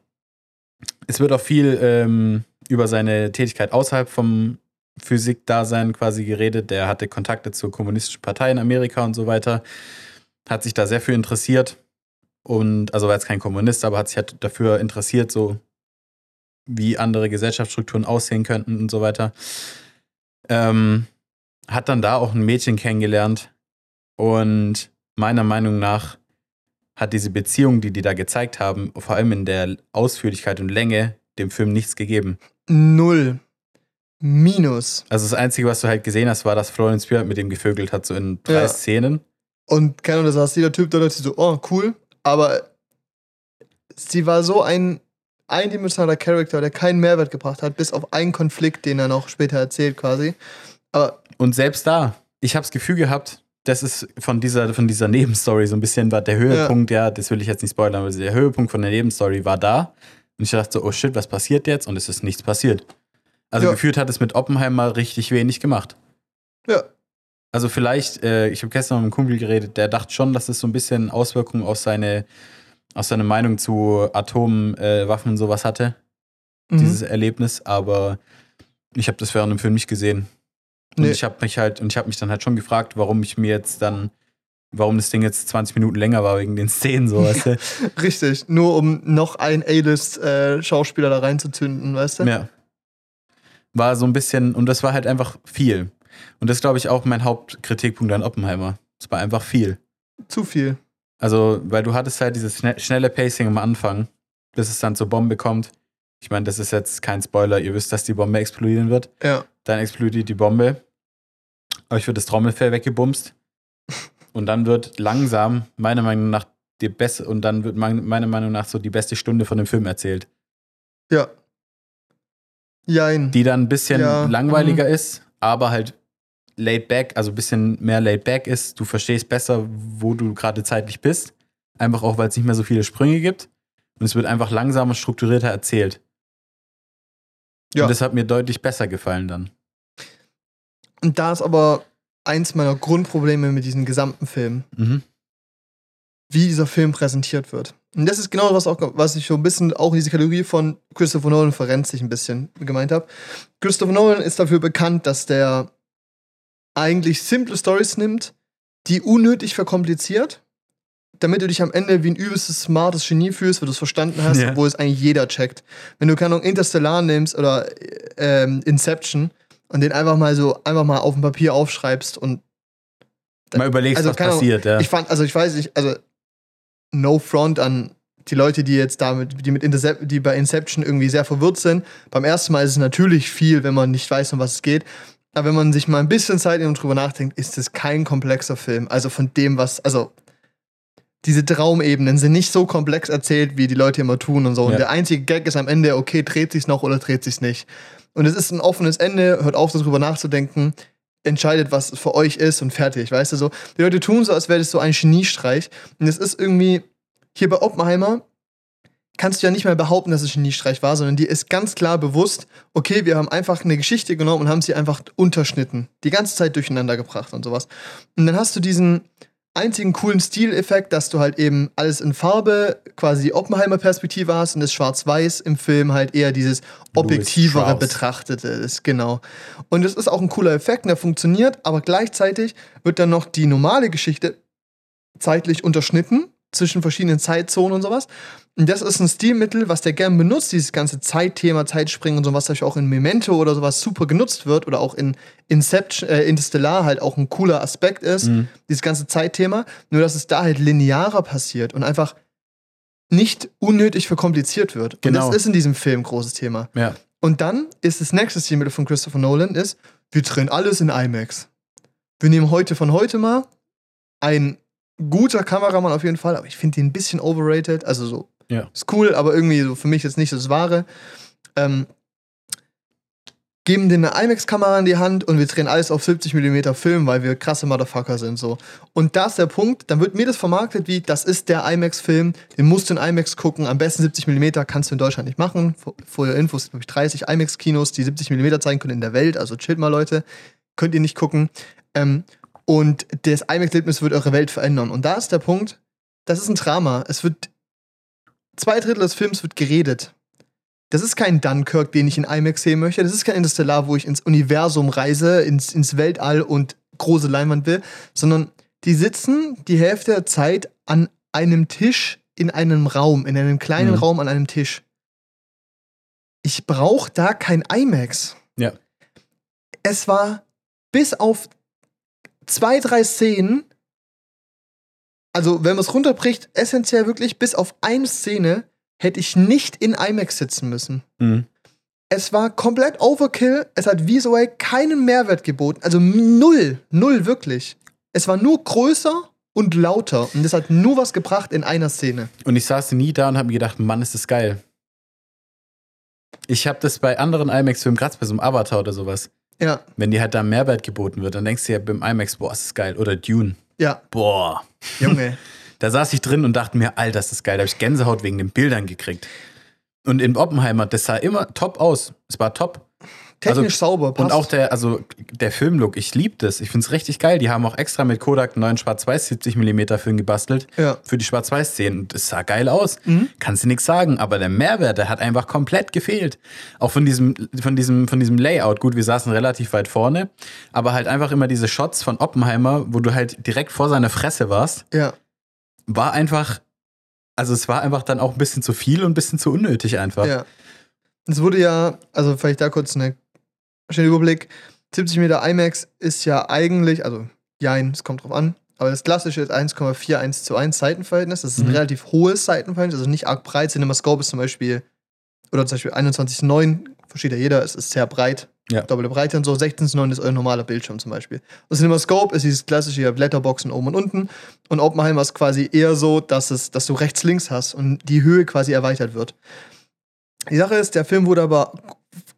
B: es wird auch viel ähm, über seine Tätigkeit außerhalb vom Physikdasein quasi geredet. Der hatte Kontakte zur kommunistischen Partei in Amerika und so weiter. Hat sich da sehr für interessiert. Und, also war jetzt kein Kommunist, aber hat sich halt dafür interessiert, so wie andere Gesellschaftsstrukturen aussehen könnten und so weiter. Ähm, hat dann da auch ein Mädchen kennengelernt. Und meiner Meinung nach hat diese Beziehung, die die da gezeigt haben, vor allem in der Ausführlichkeit und Länge, dem Film nichts gegeben.
A: null. Minus.
B: Also das Einzige, was du halt gesehen hast, war, dass Florence Pugh mit dem gevögelt hat, so in drei
A: Ja.
B: Szenen.
A: Und keine Ahnung, da saß jeder Typ da dachte so, oh, cool. Aber sie war so ein eindimensionaler Charakter, der keinen Mehrwert gebracht hat, bis auf einen Konflikt, den er noch später erzählt quasi. Aber
B: Und selbst da, ich habe das Gefühl gehabt, das ist von dieser, von dieser Nebenstory so ein bisschen war der Höhepunkt, ja. das will ich jetzt nicht spoilern, aber der Höhepunkt von der Nebenstory war da. Und ich dachte so, oh shit, was passiert jetzt? Und es ist nichts passiert. Also
A: Ja.
B: gefühlt hat es mit Oppenheimer richtig wenig gemacht.
A: ja,
B: Also vielleicht, äh, ich habe gestern mit einem Kumpel geredet, der dachte schon, dass es so ein bisschen Auswirkungen auf seine, aus seiner Meinung zu Atomwaffen äh, und sowas hatte,
A: mhm.
B: dieses Erlebnis, aber ich habe das während dem Film nicht gesehen. Und
A: Nee.
B: ich habe mich halt, und ich habe mich dann halt schon gefragt, warum ich mir jetzt dann, warum das Ding jetzt 20 Minuten länger war wegen den Szenen, so weißt du? *laughs*
A: richtig. Nur um noch einen A-List-Schauspieler da reinzuzünden, weißt du?
B: Ja. War so ein bisschen, und das war halt einfach viel. Und das ist, glaube ich, auch mein Hauptkritikpunkt an Oppenheimer. Es war einfach viel.
A: Zu viel.
B: Also, weil du hattest halt dieses schne- schnelle Pacing am Anfang, bis es dann zur Bombe kommt. Ich meine, das ist jetzt kein Spoiler, ihr wisst, dass die Bombe explodieren wird.
A: Ja.
B: Dann explodiert die Bombe. Euch wird das Trommelfell weggebumst. Und dann wird langsam, meiner Meinung nach, die beste, und dann wird mein- meiner Meinung nach so die beste Stunde von dem Film erzählt.
A: Ja. Jein.
B: Die dann ein bisschen
A: Ja, mhm.
B: langweiliger ist, aber halt laid back, also ein bisschen mehr laid back ist. Du verstehst besser, wo du gerade zeitlich bist. Einfach auch, weil es nicht mehr so viele Sprünge gibt. Und es wird einfach langsamer, strukturierter erzählt.
A: Ja.
B: Und das hat mir deutlich besser gefallen dann.
A: Und da ist aber eins meiner Grundprobleme mit diesem gesamten Film.
B: Mhm.
A: wie dieser Film präsentiert wird. Und das ist genau was, auch, was ich so ein bisschen auch in diese Kategorie von Christopher Nolan verrenzt ein bisschen gemeint habe. Christopher Nolan ist dafür bekannt, dass der eigentlich simple Stories nimmt, die unnötig verkompliziert, damit du dich am Ende wie ein übelstes smartes Genie fühlst, weil du es verstanden hast,
B: Ja.
A: obwohl es eigentlich jeder checkt. Wenn du keine Ahnung, Interstellar nimmst oder ähm, Inception und den einfach mal so einfach mal auf dem Papier aufschreibst und
B: Mal überlegst,
A: also,
B: was
A: Ahnung,
B: passiert, ja.
A: ich fand, also ich weiß nicht, also no front an die Leute, die jetzt damit, die mit Intercep die bei Inception irgendwie sehr verwirrt sind. Beim ersten Mal ist es natürlich viel, wenn man nicht weiß, um was es geht. Aber wenn man sich mal ein bisschen Zeit nimmt und drüber nachdenkt, ist es kein komplexer Film. Also von dem, was, also diese Traumebenen sind nicht so komplex erzählt, wie die Leute immer tun und so. Und
B: Ja.
A: der einzige Gag ist am Ende, okay, dreht sich's noch oder dreht sich's nicht. Und es ist ein offenes Ende, hört auf, darüber nachzudenken, entscheidet, was für euch ist und fertig, weißt du so. Die Leute tun so, als wäre das so ein Geniestreich. Und es ist irgendwie, hier bei Oppenheimer, kannst du ja nicht mehr behaupten, dass es ein Geniestreich war, sondern dir ist ganz klar bewusst, okay, wir haben einfach eine Geschichte genommen und haben sie einfach unterschnitten. Die ganze Zeit durcheinander gebracht und sowas. Und dann hast du diesen einzigen coolen Stileffekt, dass du halt eben alles in Farbe, quasi die Oppenheimer-Perspektive hast und das Schwarz-Weiß im Film halt eher dieses objektivere. Betrachtete ist, genau. Und es ist auch ein cooler Effekt und der funktioniert, aber gleichzeitig wird dann noch die normale Geschichte zeitlich unterschnitten zwischen verschiedenen Zeitzonen und sowas. Und das ist ein Stilmittel, was der gern benutzt, dieses ganze Zeitthema, Zeitspringen und so, was natürlich auch in Memento oder sowas super genutzt wird oder auch in Inception, äh, Interstellar halt auch ein cooler Aspekt ist,
B: Mhm.
A: dieses ganze Zeitthema. Nur, dass es da halt linearer passiert und einfach nicht unnötig verkompliziert wird.
B: Genau.
A: Und das ist in diesem Film ein großes Thema.
B: Ja.
A: Und dann ist das nächste Stilmittel von Christopher Nolan ist, wir drehen alles in IMAX. Wir nehmen heute von heute mal ein guter Kameramann auf jeden Fall, aber ich finde ihn ein bisschen overrated. Also so,
B: Ja.
A: ist cool, aber irgendwie so für mich jetzt nicht das Wahre. Ähm, geben den eine IMAX-Kamera in die Hand und wir drehen alles auf 70 mm Film, weil wir krasse Motherfucker sind so. Und da ist der Punkt, dann wird mir das vermarktet wie, das ist der IMAX-Film, den musst du in IMAX gucken, am besten 70 mm kannst du in Deutschland nicht machen. Vor- Vorher Infos, glaube ich, 30 IMAX-Kinos, die 70 mm zeigen können in der Welt, also chillt mal Leute, könnt ihr nicht gucken. Ähm, und das IMAX-Erlebnis wird eure Welt verändern. Und da ist der Punkt, das ist ein Drama. Es wird, zwei Drittel des Films wird geredet. Das ist kein Dunkirk, den ich in IMAX sehen möchte. Das ist kein Interstellar, wo ich ins Universum reise, ins, ins Weltall und große Leinwand will, sondern die sitzen die Hälfte der Zeit an einem Tisch in einem Raum, in einem kleinen
B: Mhm.
A: Raum an einem Tisch. Ich brauche da kein IMAX.
B: Ja.
A: Es war bis auf zwei, drei Szenen, also wenn man es runterbricht, essentiell wirklich bis auf eine Szene hätte ich nicht in IMAX sitzen müssen.
B: Mhm.
A: Es war komplett Overkill. Es hat visuell keinen Mehrwert geboten. Also null. Null wirklich. Es war nur größer und lauter. Und das hat nur was gebracht in einer Szene.
B: Und ich saß nie da und habe mir gedacht, Mann, ist das geil. Ich habe das bei anderen IMAX-Filmen, gerade bei so einem Avatar oder sowas,
A: Ja,
B: wenn dir halt da Mehrwert geboten wird, dann denkst du ja beim IMAX, boah, ist das geil. Oder Dune,
A: ja,
B: boah.
A: Junge. *laughs*
B: Da saß ich drin und dachte mir, Alter, das ist geil. Da habe ich Gänsehaut wegen den Bildern gekriegt. Und in Oppenheimer, das sah immer top aus. Es war top.
A: Technisch sauber. Passt.
B: Und auch der, also der Filmlook, ich liebe das. Ich finde es richtig geil. Die haben auch extra mit Kodak einen neuen Schwarz-Weiß 70 mm Film gebastelt
A: Ja.
B: für die Schwarz-Weiß-Szenen. Und Das sah geil aus.
A: Mhm.
B: Kannst du nichts sagen. Aber der Mehrwert, der hat einfach komplett gefehlt. Auch von diesem, von diesem, von diesem Layout. Gut, wir saßen relativ weit vorne, aber halt einfach immer diese Shots von Oppenheimer, wo du halt direkt vor seiner Fresse warst,
A: Ja.
B: war einfach, also es war einfach dann auch ein bisschen zu viel und ein bisschen zu unnötig einfach.
A: Ja. Es wurde ja, also vielleicht da kurz eine schnell Überblick. 70 Meter IMAX ist ja eigentlich, also jein, es kommt drauf an, aber das klassische ist 1,41 zu 1 Seitenverhältnis. Das ist ein
B: Mhm.
A: relativ hohes Seitenverhältnis, also nicht arg breit. CinemaScope ist zum Beispiel, oder zum Beispiel 21,9, versteht ja jeder, es ist sehr breit.
B: Ja.
A: Doppelte Breite und so. 16,9 ist euer normaler Bildschirm zum Beispiel. Und CinemaScope ist dieses klassische ihr habt Letterboxen oben und unten. Und Oppenheimer ist quasi eher so, dass, es, dass du rechts, links hast und die Höhe quasi erweitert wird. Die Sache ist, der Film wurde aber,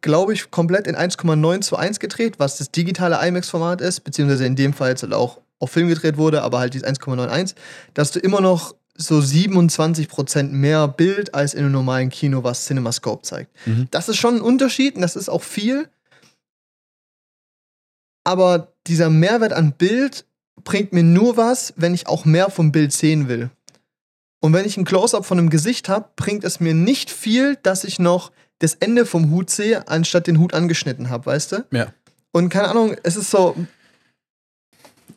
A: glaube ich, komplett in 1,9 zu 1 gedreht, was das digitale IMAX-Format ist, beziehungsweise in dem Fall jetzt halt auch auf Film gedreht wurde, aber halt dieses 1,91, dass du immer noch so 27% mehr Bild als in einem normalen Kino, was CinemaScope zeigt.
B: Mhm.
A: Das ist schon ein Unterschied und das ist auch viel. Aber dieser Mehrwert an Bild bringt mir nur was, wenn ich auch mehr vom Bild sehen will. Und wenn ich ein Close-up von einem Gesicht habe, bringt es mir nicht viel, dass ich noch das Ende vom Hut sehe, anstatt den Hut angeschnitten habe, weißt du?
B: Ja.
A: Und keine Ahnung, es ist so,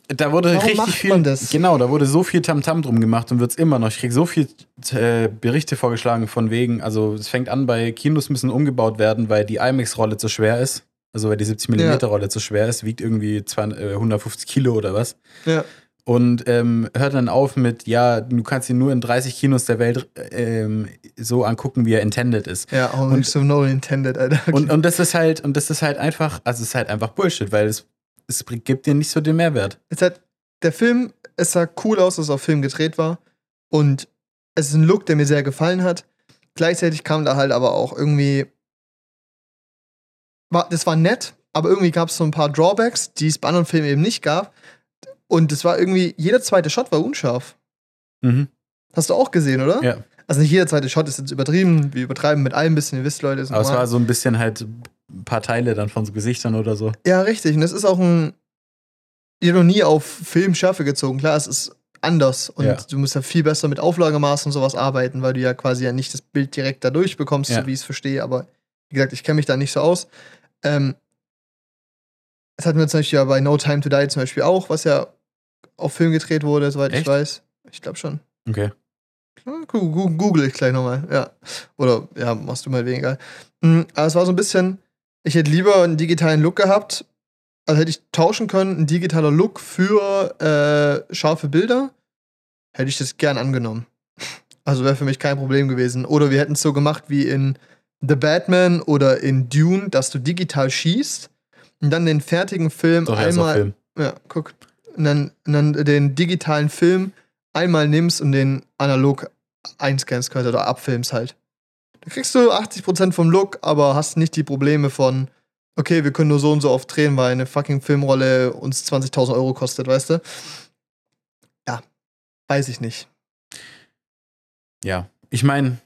B: Da wurde
A: Warum
B: richtig viel. Genau, da wurde so viel Tamtam drum gemacht und wird es immer noch. Ich kriege so viel äh, Berichte vorgeschlagen von wegen. Also, es fängt an bei Kinos müssen umgebaut werden, weil die IMAX-Rolle zu schwer ist. Also, weil die 70mm-Rolle zu schwer ist, wiegt irgendwie 200, äh, 150 Kilo oder was.
A: ja.
B: Und ähm, hört dann auf mit, ja, du kannst ihn nur in 30 Kinos der Welt ähm, so angucken, wie er intended ist.
A: Ja, auch nicht so no intended, Alter. Okay.
B: Und, und das ist halt, und das ist halt einfach, also es ist halt einfach Bullshit, weil es, es gibt dir nicht so den Mehrwert.
A: es hat, der Film, es sah cool aus, dass es auf Film gedreht war. Und es ist ein Look, der mir sehr gefallen hat. Gleichzeitig kam da halt aber auch irgendwie. War, das war nett, aber irgendwie gab es so ein paar Drawbacks, die es bei anderen Filmen eben nicht gab. Und es war irgendwie, jeder zweite Shot war unscharf.
B: Mhm.
A: Hast du auch gesehen, oder?
B: Ja.
A: Also nicht jeder zweite Shot ist jetzt übertrieben. Wir übertreiben mit allem ein bisschen, ihr wisst, Leute.
B: Aber es war so ein bisschen halt ein paar Teile dann von so Gesichtern oder so.
A: Ja, richtig. Und es ist auch ein. Ich habe noch nie auf Filmschärfe gezogen. Klar, es ist anders. Und
B: Ja.
A: du musst ja viel besser mit Auflagemaß und sowas arbeiten, weil du ja quasi ja nicht das Bild direkt dadurch bekommst,
B: Ja.
A: so wie ich es verstehe. Aber wie gesagt, ich kenne mich da nicht so aus. Ähm, das hatten wir zum Beispiel ja bei No Time to Die zum Beispiel auch, was ja auf Film gedreht wurde, soweit ich
B: Echt?
A: weiß. Ich glaube schon.
B: Okay.
A: Google ich gleich nochmal, ja. Oder ja, machst du mal weniger. Mhm, aber es war so ein bisschen, ich hätte lieber einen digitalen Look gehabt, also hätte ich tauschen können, ein digitaler Look für äh, scharfe Bilder, hätte ich das gern angenommen. Also wäre für mich kein Problem gewesen. Oder wir hätten es so gemacht wie in The Batman oder in Dune, dass du digital schießt und dann den fertigen Film
B: Doch,
A: einmal
B: Film.
A: ja, guck. Und dann, und dann den digitalen Film einmal nimmst und den analog einscannst quasi oder abfilmst halt. Da kriegst du 80% vom Look, aber hast nicht die Probleme von, okay, wir können nur so und so oft drehen, weil eine fucking Filmrolle uns 20.000 Euro kostet, weißt du? Ja, weiß ich nicht.
B: Ja. Ich meine,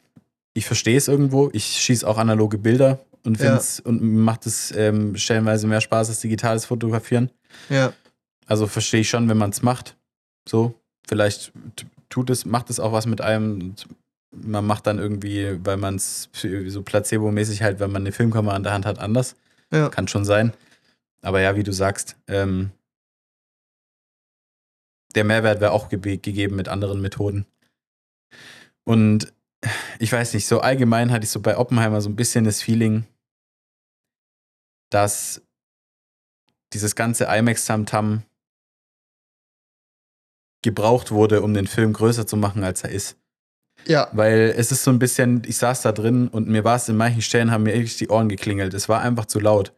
B: ich verstehe es irgendwo. Ich schieße auch analoge Bilder und
A: Ja.
B: und macht es ähm, stellenweise mehr Spaß als digitales Fotografieren.
A: Ja,
B: Also verstehe ich schon, wenn man es macht. So. Vielleicht tut es, macht es auch was mit einem. und Man macht dann irgendwie, weil man es so placebo-mäßig halt, wenn man eine Filmkamera in der Hand hat, anders.
A: ja.
B: Kann schon sein. Aber ja, wie du sagst, ähm, der Mehrwert wäre auch ge gegeben mit anderen Methoden. Und ich weiß nicht, so allgemein hatte ich so bei Oppenheimer so ein bisschen das Feeling, dass dieses ganze IMAX-Tamtam gebraucht wurde, um den Film größer zu machen, als er ist.
A: Ja,
B: Weil es ist so ein bisschen, ich saß da drin und mir war es in manchen Stellen, haben mir wirklich die Ohren geklingelt. Es war einfach zu laut.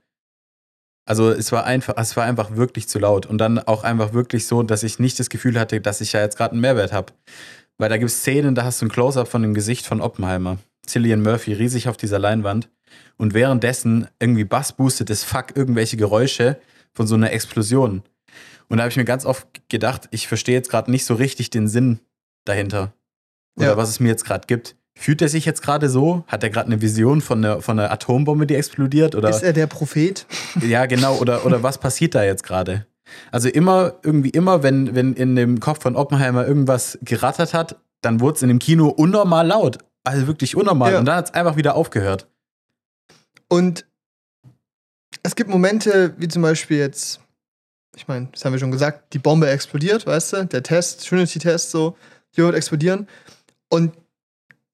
B: Also es war einfach, es war einfach wirklich zu laut. Und dann auch einfach wirklich so, dass ich nicht das Gefühl hatte, dass ich ja jetzt gerade einen Mehrwert habe. Weil da gibt es Szenen, da hast du ein Close-up von dem Gesicht von Oppenheimer. Cillian Murphy riesig auf dieser Leinwand. Und währenddessen irgendwie Bass boostet das Fuck irgendwelche Geräusche von so einer Explosion. Und da habe ich mir ganz oft gedacht, ich verstehe jetzt gerade nicht so richtig den Sinn dahinter. Oder
A: Ja.
B: was es mir jetzt gerade gibt. Fühlt er sich jetzt gerade so? Hat er gerade eine Vision von einer, von einer Atombombe, die explodiert? Oder
A: ist er der Prophet?
B: ja, genau. Oder, oder was passiert da jetzt gerade? Also immer, irgendwie immer, wenn, wenn in dem Kopf von Oppenheimer irgendwas gerattert hat, dann wurde es in dem Kino unnormal laut. Also wirklich unnormal.
A: Ja.
B: Und dann hat es einfach wieder aufgehört.
A: Und es gibt Momente, wie zum Beispiel jetzt, ich meine, das haben wir schon gesagt, die Bombe explodiert, weißt du? Der Test, Trinity-Test, so, die wird explodieren. Und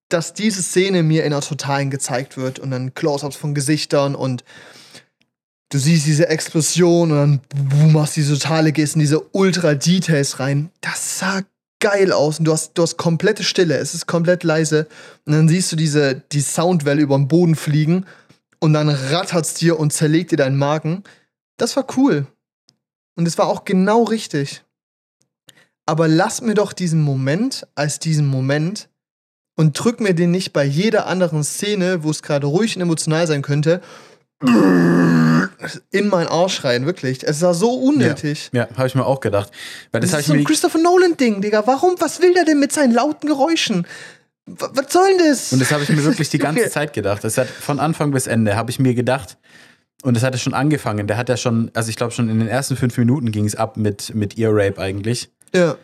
A: dass diese Szene mir in einer Totalen gezeigt wird und dann Close-Ups von Gesichtern und du siehst diese Explosion und dann boom, machst diese totale, gehst in diese Ultra-Details rein. Das sah geil aus und du hast, du hast komplette Stille, es ist komplett leise und dann siehst du diese, die Soundwelle über den Boden fliegen und dann rattert's dir und zerlegt dir deinen Magen. Das war cool. Und es war auch genau richtig. Aber lass mir doch diesen Moment als diesen Moment und drück mir den nicht bei jeder anderen Szene, wo es gerade ruhig und emotional sein könnte, in meinen Arsch rein, wirklich. Es war so unnötig.
B: Ja, habe ich mir auch gedacht. Weil das,
A: Das ist so ein Christopher Nolan-Ding, Digga. Warum? Was will der denn mit seinen lauten Geräuschen? W was soll denn das?
B: Und das habe ich mir wirklich die *laughs* ganze Zeit gedacht. Das hat von Anfang bis Ende habe ich mir gedacht. Und das hatte schon angefangen. Der hat ja schon, also ich glaube schon in den ersten fünf Minuten ging es ab mit, mit Ear Rape eigentlich.
A: ja.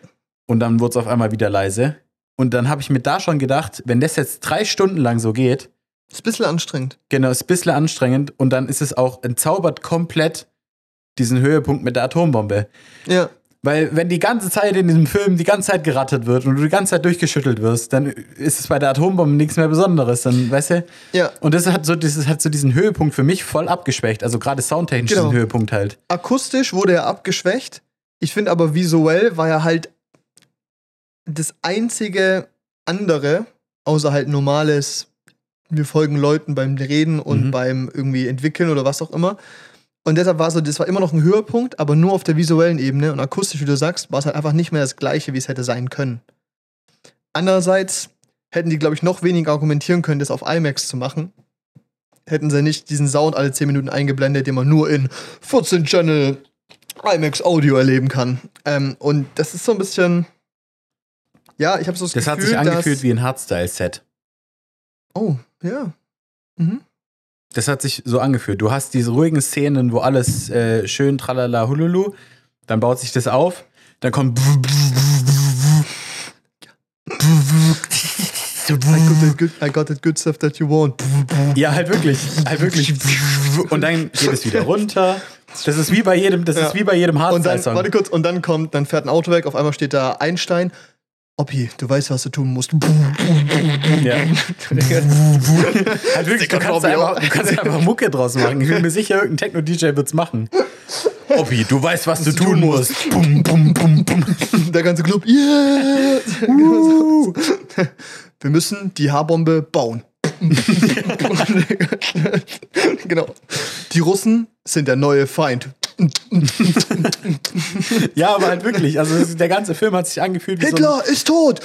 B: Und dann wurde es auf einmal wieder leise. Und dann habe ich mir da schon gedacht, wenn das jetzt drei Stunden lang so geht,
A: Ist ein bisschen anstrengend.
B: genau, ist ein bisschen anstrengend und dann ist es auch entzaubert komplett diesen Höhepunkt mit der Atombombe.
A: Ja.
B: Weil wenn die ganze Zeit in diesem Film die ganze Zeit gerattet wird und du die ganze Zeit durchgeschüttelt wirst, dann ist es bei der Atombombe nichts mehr Besonderes. Dann, weißt du?
A: Ja.
B: Und das hat so, das hat so diesen Höhepunkt für mich voll abgeschwächt. Also gerade soundtechnisch
A: Genau.
B: diesen Höhepunkt halt.
A: Akustisch wurde er abgeschwächt. Ich finde aber visuell war er halt das einzige andere, außer halt normales, wir folgen Leuten beim Reden und
B: Mhm.
A: beim irgendwie entwickeln oder was auch immer. Und deshalb war so, das war immer noch ein Höhepunkt, aber nur auf der visuellen Ebene. Und akustisch, wie du sagst, war es halt einfach nicht mehr das gleiche, wie es hätte sein können. Andererseits hätten die, glaube ich, noch weniger argumentieren können, das auf IMAX zu machen. Hätten sie nicht diesen Sound alle 10 Minuten eingeblendet, den man nur in 14 Channel IMAX Audio erleben kann. Ähm, und das ist so ein bisschen. Ja, ich habe so das,
B: Das
A: Gefühl,
B: hat sich angefühlt wie ein Hardstyle-Set.
A: Oh, ja. Mhm.
B: Das hat sich so angefühlt. Du hast diese ruhigen Szenen, wo alles äh, schön tralala hululu, dann baut sich das auf, dann kommt
A: I got, that good, I got that good stuff that you want.
B: ja halt wirklich, halt wirklich und dann geht es wieder runter. Das ist wie bei jedem, das
A: Ja.
B: ist wie bei jedem Hardstyle-Song.
A: warte kurz, und dann kommt, dann fährt ein Auto weg, auf einmal steht da Einstein. Oppi, du weißt, was du tun musst. *laughs*
B: Ja. *laughs* Halt wirklich, du kannst, einfach, du kannst einfach Mucke draus machen. Ich bin mir sicher, irgendein Techno-DJ wird's machen. Oppi, du weißt, was du tun musst. Bum, bum, bum, bum.
A: Der ganze Club, yeah! Wir müssen die H-Bombe bauen. *laughs* genau. Die Russen sind der neue Feind.
B: Ja, aber halt wirklich. Also es- der ganze Film hat sich angefühlt wie so ein,
A: Hitler ist tot!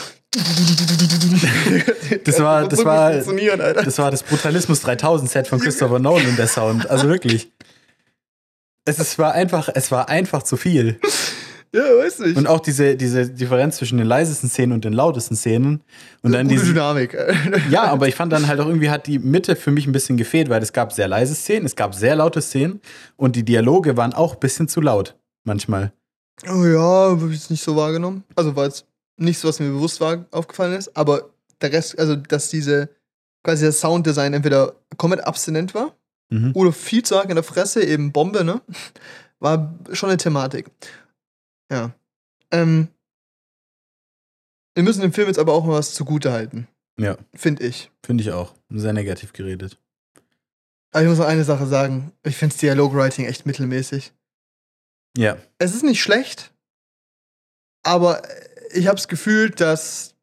B: Das war, das war, das war das Brutalismus 3000 Set von Christopher Nolan, der Sound. Also wirklich. Es, ist, war einfach, es war einfach zu viel.
A: Ja, weiß nicht.
B: Und auch diese, diese Differenz zwischen den leisesten Szenen und den lautesten Szenen. Und dann diese,
A: Dynamik. *laughs*
B: Ja, aber ich fand dann halt auch irgendwie hat die Mitte für mich ein bisschen gefehlt, weil es gab sehr leise Szenen, es gab sehr laute Szenen und die Dialoge waren auch ein bisschen zu laut manchmal.
A: Oh ja, habe ich jetzt nicht so wahrgenommen. Also war jetzt nicht so, was mir bewusst war, aufgefallen ist, aber der Rest, also dass diese, quasi das Sounddesign entweder komplett abstinent war
B: Mhm.
A: oder viel zu arg in der Fresse, eben Bombe, ne? War schon eine Thematik. Ja. Ähm, wir müssen dem Film jetzt aber auch mal was zugute halten,
B: Ja,
A: finde ich.
B: finde ich auch. Sehr negativ geredet.
A: Aber ich muss noch eine Sache sagen. Ich finde das Dialogwriting echt mittelmäßig.
B: Ja,
A: Es ist nicht schlecht, aber ich habe das Gefühl, dass.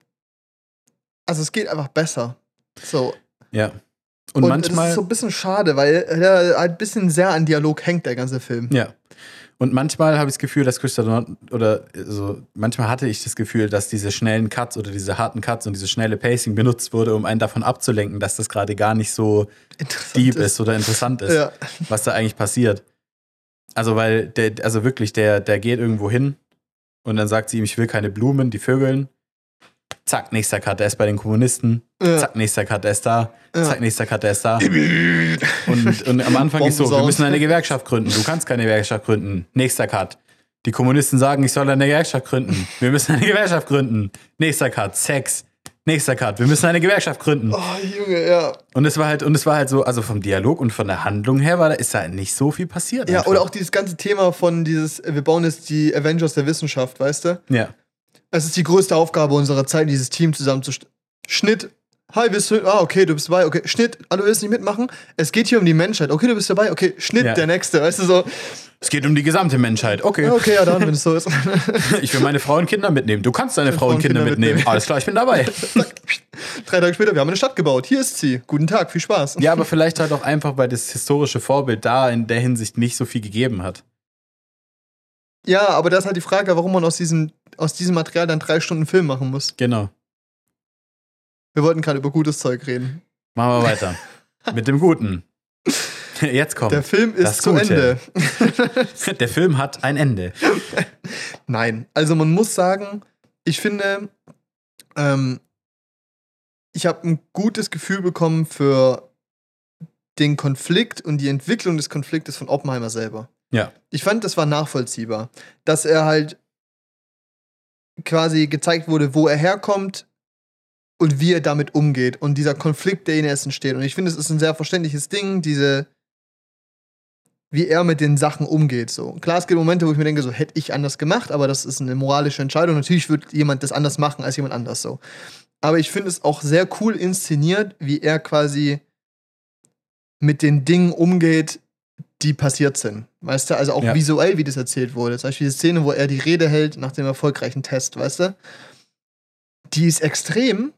A: Also, es geht einfach besser. So.
B: ja. Und,
A: Und,
B: manchmal.
A: das ist so ein bisschen schade, weil er halt ein bisschen sehr an Dialog hängt, der ganze Film.
B: Ja. Und manchmal habe ich das Gefühl, dass Christopher Nolan, oder so, manchmal hatte ich das Gefühl, dass diese schnellen Cuts oder diese harten Cuts und diese schnelle Pacing benutzt wurde, um einen davon abzulenken, dass das gerade gar nicht so deep ist oder interessant ist,
A: Ja.
B: was da eigentlich passiert. Also, weil der, also wirklich, der, der geht irgendwo hin und dann sagt sie ihm, ich will keine Blumen, die Vögeln. Zack, nächster Cut, er ist bei den Kommunisten.
A: Ja.
B: Zack, nächster Cut, er ist da.
A: Ja.
B: Zack, nächster Cut, er ist da. *laughs* Und, und am Anfang ist so, wir müssen eine Gewerkschaft gründen. Du kannst keine Gewerkschaft gründen. Nächster Cut. Die Kommunisten sagen, ich soll eine Gewerkschaft gründen. Wir müssen eine Gewerkschaft gründen. Nächster Cut. Sex. Nächster Cut. Wir müssen eine Gewerkschaft gründen.
A: Oh, Junge, ja.
B: Und es war halt, und es war halt so, also vom Dialog und von der Handlung her war da, ist da nicht so viel passiert.
A: Ja,
B: einfach.
A: oder auch dieses ganze Thema von dieses, wir bauen jetzt die Avengers der Wissenschaft, weißt du?
B: Ja.
A: Es ist die größte Aufgabe unserer Zeit, dieses Team zusammenzustellen. Schnitt. Hi, bist du? Ah, okay, du bist dabei. Okay, Schnitt. Du willst nicht mitmachen? Es geht hier um die Menschheit. Okay, du bist dabei. Okay, Schnitt,
B: Ja.
A: der nächste. Weißt du so?
B: Es geht um die gesamte Menschheit. Okay.
A: Ja, okay, ja, dann, wenn es so ist. *laughs*
B: Ich will meine Frau und Kinder mitnehmen. Du kannst deine Frau und Kinder mitnehmen. Alles klar, ich bin dabei. *laughs*
A: Drei Tage später, wir haben eine Stadt gebaut. Hier ist sie. Guten Tag, viel Spaß.
B: Ja, aber vielleicht halt auch einfach, weil das historische Vorbild da in der Hinsicht nicht so viel gegeben hat.
A: Ja, aber da ist halt die Frage, warum man aus diesem, aus diesem Material dann drei Stunden Film machen muss.
B: Genau.
A: Wir wollten gerade über gutes Zeug reden.
B: Machen wir weiter. *laughs* Mit dem Guten. Jetzt kommt.
A: Der Film ist
B: das
A: zu
B: Gute.
A: Ende. *laughs*
B: Der Film hat ein Ende. *laughs*
A: Nein, also man muss sagen, ich finde, ähm, ich habe ein gutes Gefühl bekommen für den Konflikt und die Entwicklung des Konfliktes von Oppenheimer selber.
B: Ja.
A: Ich fand, das war nachvollziehbar, dass er halt quasi gezeigt wurde, wo er herkommt, und wie er damit umgeht und dieser Konflikt, der in erst entsteht. Und ich finde, es ist ein sehr verständliches Ding, diese, wie er mit den Sachen umgeht. So. Klar, es gibt Momente, wo ich mir denke, so hätte ich anders gemacht, aber das ist eine moralische Entscheidung. Natürlich wird jemand das anders machen als jemand anders so. Aber ich finde es auch sehr cool inszeniert, wie er quasi mit den Dingen umgeht, die passiert sind. Weißt du, also auch
B: Ja.
A: visuell, wie das erzählt wurde. Zum Beispiel die Szene, wo er die Rede hält nach dem erfolgreichen Test, weißt du? Die ist extrem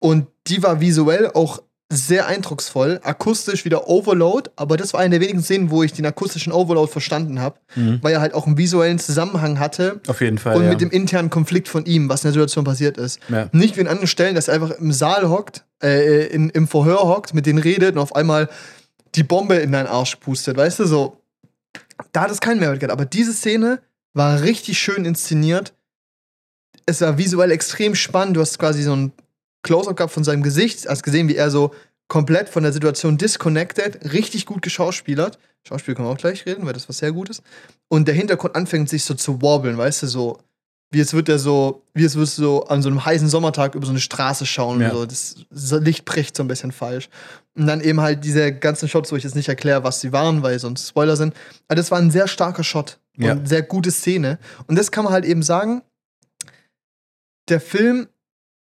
A: und die war visuell auch sehr eindrucksvoll. Akustisch wieder Overload, aber das war eine der wenigen Szenen, wo ich den akustischen Overload verstanden habe,
B: Mhm.
A: weil er halt auch einen visuellen Zusammenhang hatte
B: Auf jeden Fall.
A: und
B: ja.
A: mit dem internen Konflikt von ihm, was in der Situation passiert ist.
B: ja.
A: Nicht wie in anderen Stellen, dass er einfach im Saal hockt, äh, in, im Verhör hockt, mit denen redet und auf einmal die Bombe in deinen Arsch pustet, weißt du, so. Da hat es keinen Mehrwert gehabt. Aber diese Szene war richtig schön inszeniert. Es war visuell extrem spannend. Du hast quasi so ein Close-Up gehabt von seinem Gesicht, hast gesehen, wie er so komplett von der Situation disconnected, richtig gut geschauspielert. Schauspiel können wir auch gleich reden, weil das was sehr Gutes. Und der Hintergrund anfängt sich so zu wobbeln, weißt du, so wie es wird er so, wie es würdest du so an so einem heißen Sommertag über so eine Straße schauen
B: Ja.
A: und so. Das, das Licht bricht so ein bisschen falsch. Und dann eben halt diese ganzen Shots, wo ich jetzt nicht erkläre, was sie waren, weil sonst Spoiler sind. Aber das war ein sehr starker Shot
B: Ja.
A: und sehr gute Szene. Und das kann man halt eben sagen. Der Film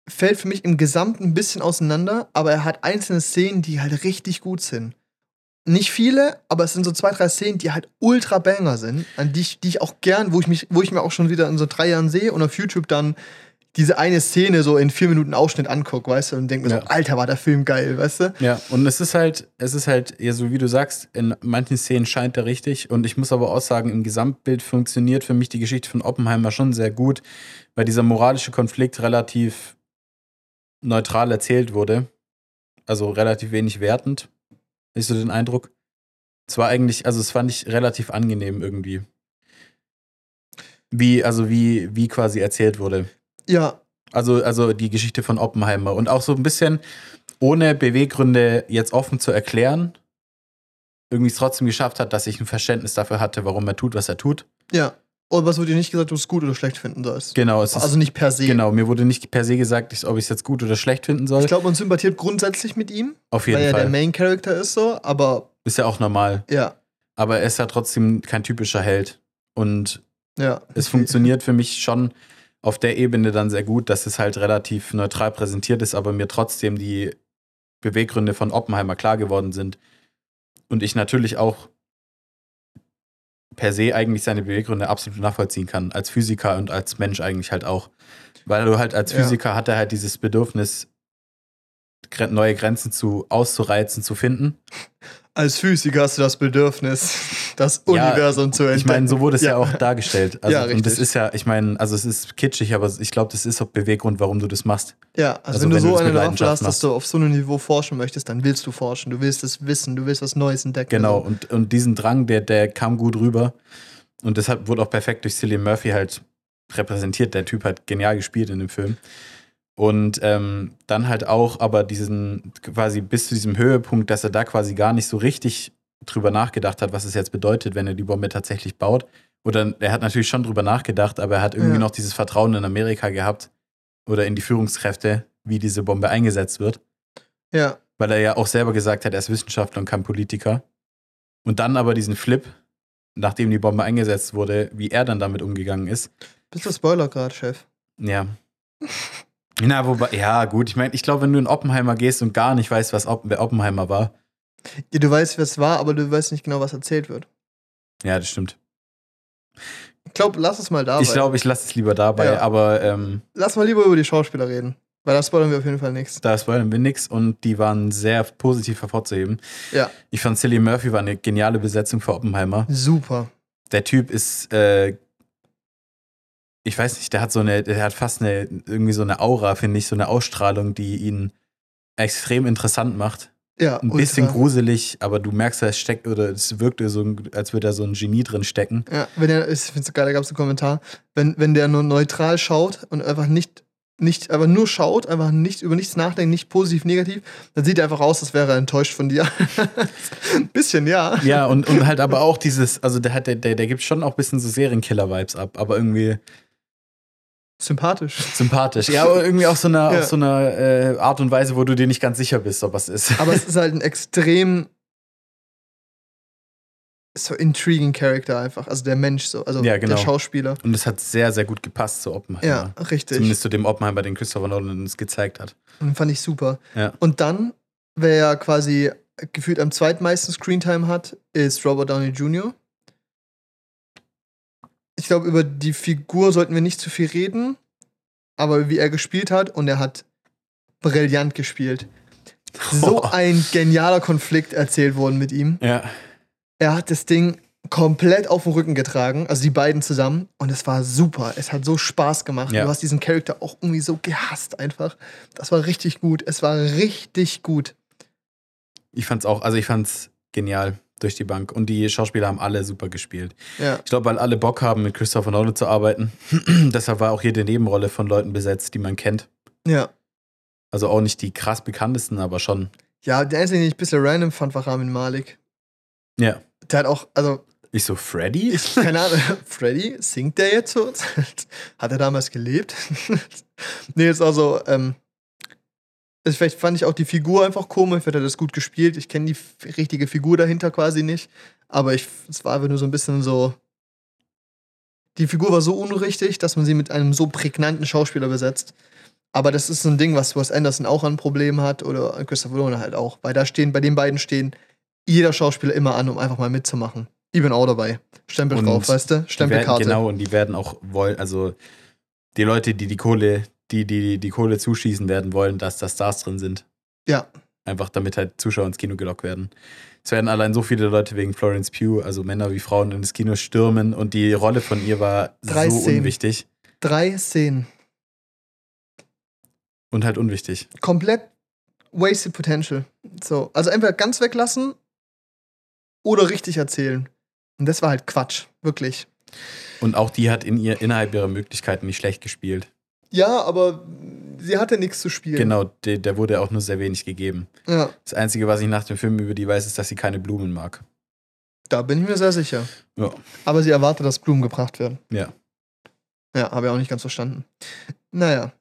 A: fällt für mich im Gesamten ein bisschen auseinander, aber er hat einzelne Szenen, die halt richtig gut sind. Nicht viele, aber es sind so zwei, drei Szenen, die halt ultra banger sind, an die ich, die ich auch gern, wo ich mich, wo ich mir auch schon wieder in so drei Jahren sehe und auf YouTube dann diese eine Szene so in vier Minuten Ausschnitt angucke, weißt du, und denke mir
B: Ja.
A: so, Alter, war der Film geil, weißt du?
B: Ja, und es ist halt, es ist halt, ja, so wie du sagst, in manchen Szenen scheint er richtig. Und ich muss aber auch sagen, im Gesamtbild funktioniert für mich die Geschichte von Oppenheimer schon sehr gut, weil dieser moralische Konflikt relativ neutral erzählt wurde. Also relativ wenig wertend. Ich so den Eindruck. Es war eigentlich, also es fand ich relativ angenehm irgendwie. Wie, also wie, wie quasi erzählt wurde.
A: Ja,
B: Also, also die Geschichte von Oppenheimer. Und auch so ein bisschen ohne Beweggründe jetzt offen zu erklären, irgendwie es trotzdem geschafft hat, dass ich ein Verständnis dafür hatte, warum er tut, was er tut.
A: ja. Und was wurde dir nicht gesagt, du es gut oder schlecht finden sollst?
B: Genau, es ist,
A: Also nicht per se.
B: genau, mir wurde nicht per se gesagt, ob ich es jetzt gut oder schlecht finden soll.
A: Ich glaube, man sympathiert grundsätzlich mit ihm,
B: Auf jeden
A: weil er der
B: Fall.
A: Main Character ist so, aber
B: Ist ja auch normal.
A: ja,
B: Aber er ist ja trotzdem kein typischer Held. Und
A: ja.
B: es funktioniert für mich schon auf der Ebene dann sehr gut, dass es halt relativ neutral präsentiert ist, aber mir trotzdem die Beweggründe von Oppenheimer klar geworden sind. Und ich natürlich auch per se eigentlich seine Beweggründe absolut nachvollziehen kann, als Physiker und als Mensch eigentlich halt auch. Weil du halt als
A: Ja.
B: Physiker hat er halt dieses Bedürfnis, neue Grenzen zu auszureizen, zu finden.
A: Als Physiker hast du das Bedürfnis, das
B: Ja,
A: Universum zu entdecken.
B: Ich meine, so wurde es ja.
A: Ja.
B: auch dargestellt. Also,
A: Ja,
B: und das
A: richtig.
B: ist ja, ich meine, also es ist kitschig, aber ich glaube, das ist auch Beweggrund, warum du das machst.
A: Ja, also,
B: Also
A: wenn du
B: wenn du
A: so eine
B: Leidenschaft
A: hast, dass du auf so einem Niveau forschen möchtest, dann willst du forschen. Du willst es wissen, du willst was Neues entdecken.
B: Genau, und, und diesen Drang, der, der kam gut rüber. Und deshalb wurde auch perfekt durch Cillian Murphy halt repräsentiert. Der Typ hat genial gespielt in dem Film. Und ähm, dann halt auch, aber diesen quasi bis zu diesem Höhepunkt, dass er da quasi gar nicht so richtig drüber nachgedacht hat, was es jetzt bedeutet, wenn er die Bombe tatsächlich baut. Oder er hat natürlich schon drüber nachgedacht, aber er hat irgendwie
A: Ja.
B: noch dieses Vertrauen in Amerika gehabt oder in die Führungskräfte, wie diese Bombe eingesetzt wird
A: Ja,
B: weil er ja auch selber gesagt hat, er ist Wissenschaftler und kein Politiker. Und dann aber diesen Flip, nachdem die Bombe eingesetzt wurde, wie er dann damit umgegangen ist.
A: bist du Spoiler gerade, Chef?
B: Ja. *laughs* Na, wobei, ja, gut, ich meine, ich glaube, wenn du in Oppenheimer gehst und gar nicht weißt, was Oppen, wer Oppenheimer war,
A: Ja, du weißt, wer es war, aber du weißt nicht genau, was erzählt wird.
B: ja, das stimmt.
A: Ich glaube, lass es mal dabei.
B: ich glaube, ich lasse es lieber dabei,
A: Ja.
B: aber ähm,
A: lass mal lieber über die Schauspieler reden. Weil da spoilern wir auf jeden Fall nichts.
B: da spoilern wir nix und die waren sehr positiv hervorzuheben.
A: Ja,
B: Ich fand Cillian Murphy war eine geniale Besetzung für Oppenheimer.
A: super.
B: der Typ ist, äh, ich weiß nicht, der hat so eine, der hat fast eine, irgendwie so eine Aura, finde ich, so eine Ausstrahlung, die ihn extrem interessant macht.
A: Ja,
B: Ein bisschen
A: ultra.
B: gruselig, aber du merkst, es steckt, oder es wirkt so, als würde da so ein Genie drin stecken.
A: Ja, wenn er, ich finde es geil, da gab es einen Kommentar, wenn, wenn der nur neutral schaut und einfach nicht, nicht, einfach nur schaut, einfach nicht über nichts nachdenkt, nicht positiv, negativ, dann sieht er einfach aus, als wäre er enttäuscht von dir. Ein *laughs* bisschen, ja.
B: Ja, und, und halt aber auch dieses, also der hat, der, der, der gibt schon auch ein bisschen so Serienkiller-Vibes ab, aber irgendwie,
A: sympathisch.
B: Sympathisch. Ja, aber irgendwie auf so einer,
A: Ja.
B: auf so einer äh, Art und Weise, wo du dir nicht ganz sicher bist, ob was ist.
A: Aber es *laughs* ist halt ein extrem so intriguing Character einfach. Also der Mensch so, also
B: Ja, genau.
A: der Schauspieler.
B: Und es hat sehr, sehr gut gepasst zu Oppenheimer.
A: Ja, richtig.
B: Zumindest zu dem Oppenheimer, den Christopher Nolan uns gezeigt hat.
A: Und fand ich super.
B: Ja.
A: Und dann, wer ja quasi gefühlt am zweitmeisten Screentime hat, ist Robert Downey Jr. Ich glaube, über die Figur sollten wir nicht zu viel reden, aber wie er gespielt hat, und er hat brillant gespielt. So
B: Oh. *laughs*
A: ein genialer Konflikt erzählt worden mit ihm.
B: Ja.
A: Er hat das Ding komplett auf den Rücken getragen, also die beiden zusammen, und es war super. Es hat so Spaß gemacht.
B: Ja.
A: Du hast diesen Charakter auch irgendwie so gehasst einfach. Das war richtig gut. Es war richtig gut.
B: Ich fand's auch, also ich fand's genial durch die Bank. Und die Schauspieler haben alle super gespielt.
A: Ja.
B: Ich glaube, weil alle Bock haben, mit Christopher Nolan zu arbeiten. *clears throat* Deshalb war auch jede Nebenrolle von Leuten besetzt, die man kennt.
A: Ja.
B: Also auch nicht die krass bekanntesten, aber schon.
A: Ja, der einzige, den ich ein bisschen random fand, war Ramin Malik.
B: Ja.
A: Der hat auch, also,
B: Ich so, Freddy?
A: ich, keine Ahnung, *laughs* Freddy, singt der jetzt so? *laughs* Hat er damals gelebt? *laughs* nee, ist also, ähm, ist, vielleicht fand ich auch die Figur einfach komisch, vielleicht hat er das gut gespielt. Ich kenne die richtige Figur dahinter quasi nicht. Aber ich, es war einfach nur so ein bisschen so. Die Figur war so unrichtig, dass man sie mit einem so prägnanten Schauspieler besetzt. Aber das ist so ein Ding, was Wes Anderson auch an Problemen hat oder Christopher Nolan halt auch. Weil da stehen, bei den beiden stehen jeder Schauspieler immer an, um einfach mal mitzumachen. Ich bin auch dabei. Stempel
B: Und
A: drauf, weißt du?
B: Die werden,
A: Stempelkarte.
B: genau, und die werden auch wollen, also die Leute, die die Kohle, die die, die Kohle zuschießen werden, wollen, dass da Stars drin sind.
A: Ja.
B: Einfach damit halt Zuschauer ins Kino gelockt werden. Es werden allein so viele Leute wegen Florence Pugh, also Männer wie Frauen, ins Kino stürmen und die Rolle von ihr war
A: Drei
B: so
A: Szenen.
B: unwichtig.
A: Drei Szenen.
B: Und halt unwichtig.
A: Komplett wasted potential. So. Also entweder ganz weglassen oder richtig erzählen. Und das war halt Quatsch. Wirklich.
B: Und auch die hat in ihr, innerhalb ihrer Möglichkeiten nicht schlecht gespielt.
A: Ja, aber sie hatte nichts zu spielen.
B: Genau, der, der wurde auch nur sehr wenig gegeben.
A: Ja,
B: Das Einzige, was ich nach dem Film über die weiß, ist, dass sie keine Blumen mag.
A: da bin ich mir sehr sicher.
B: Ja.
A: Aber sie erwartet, dass Blumen gebracht werden.
B: Ja.
A: Ja, habe ich auch nicht ganz verstanden. Naja.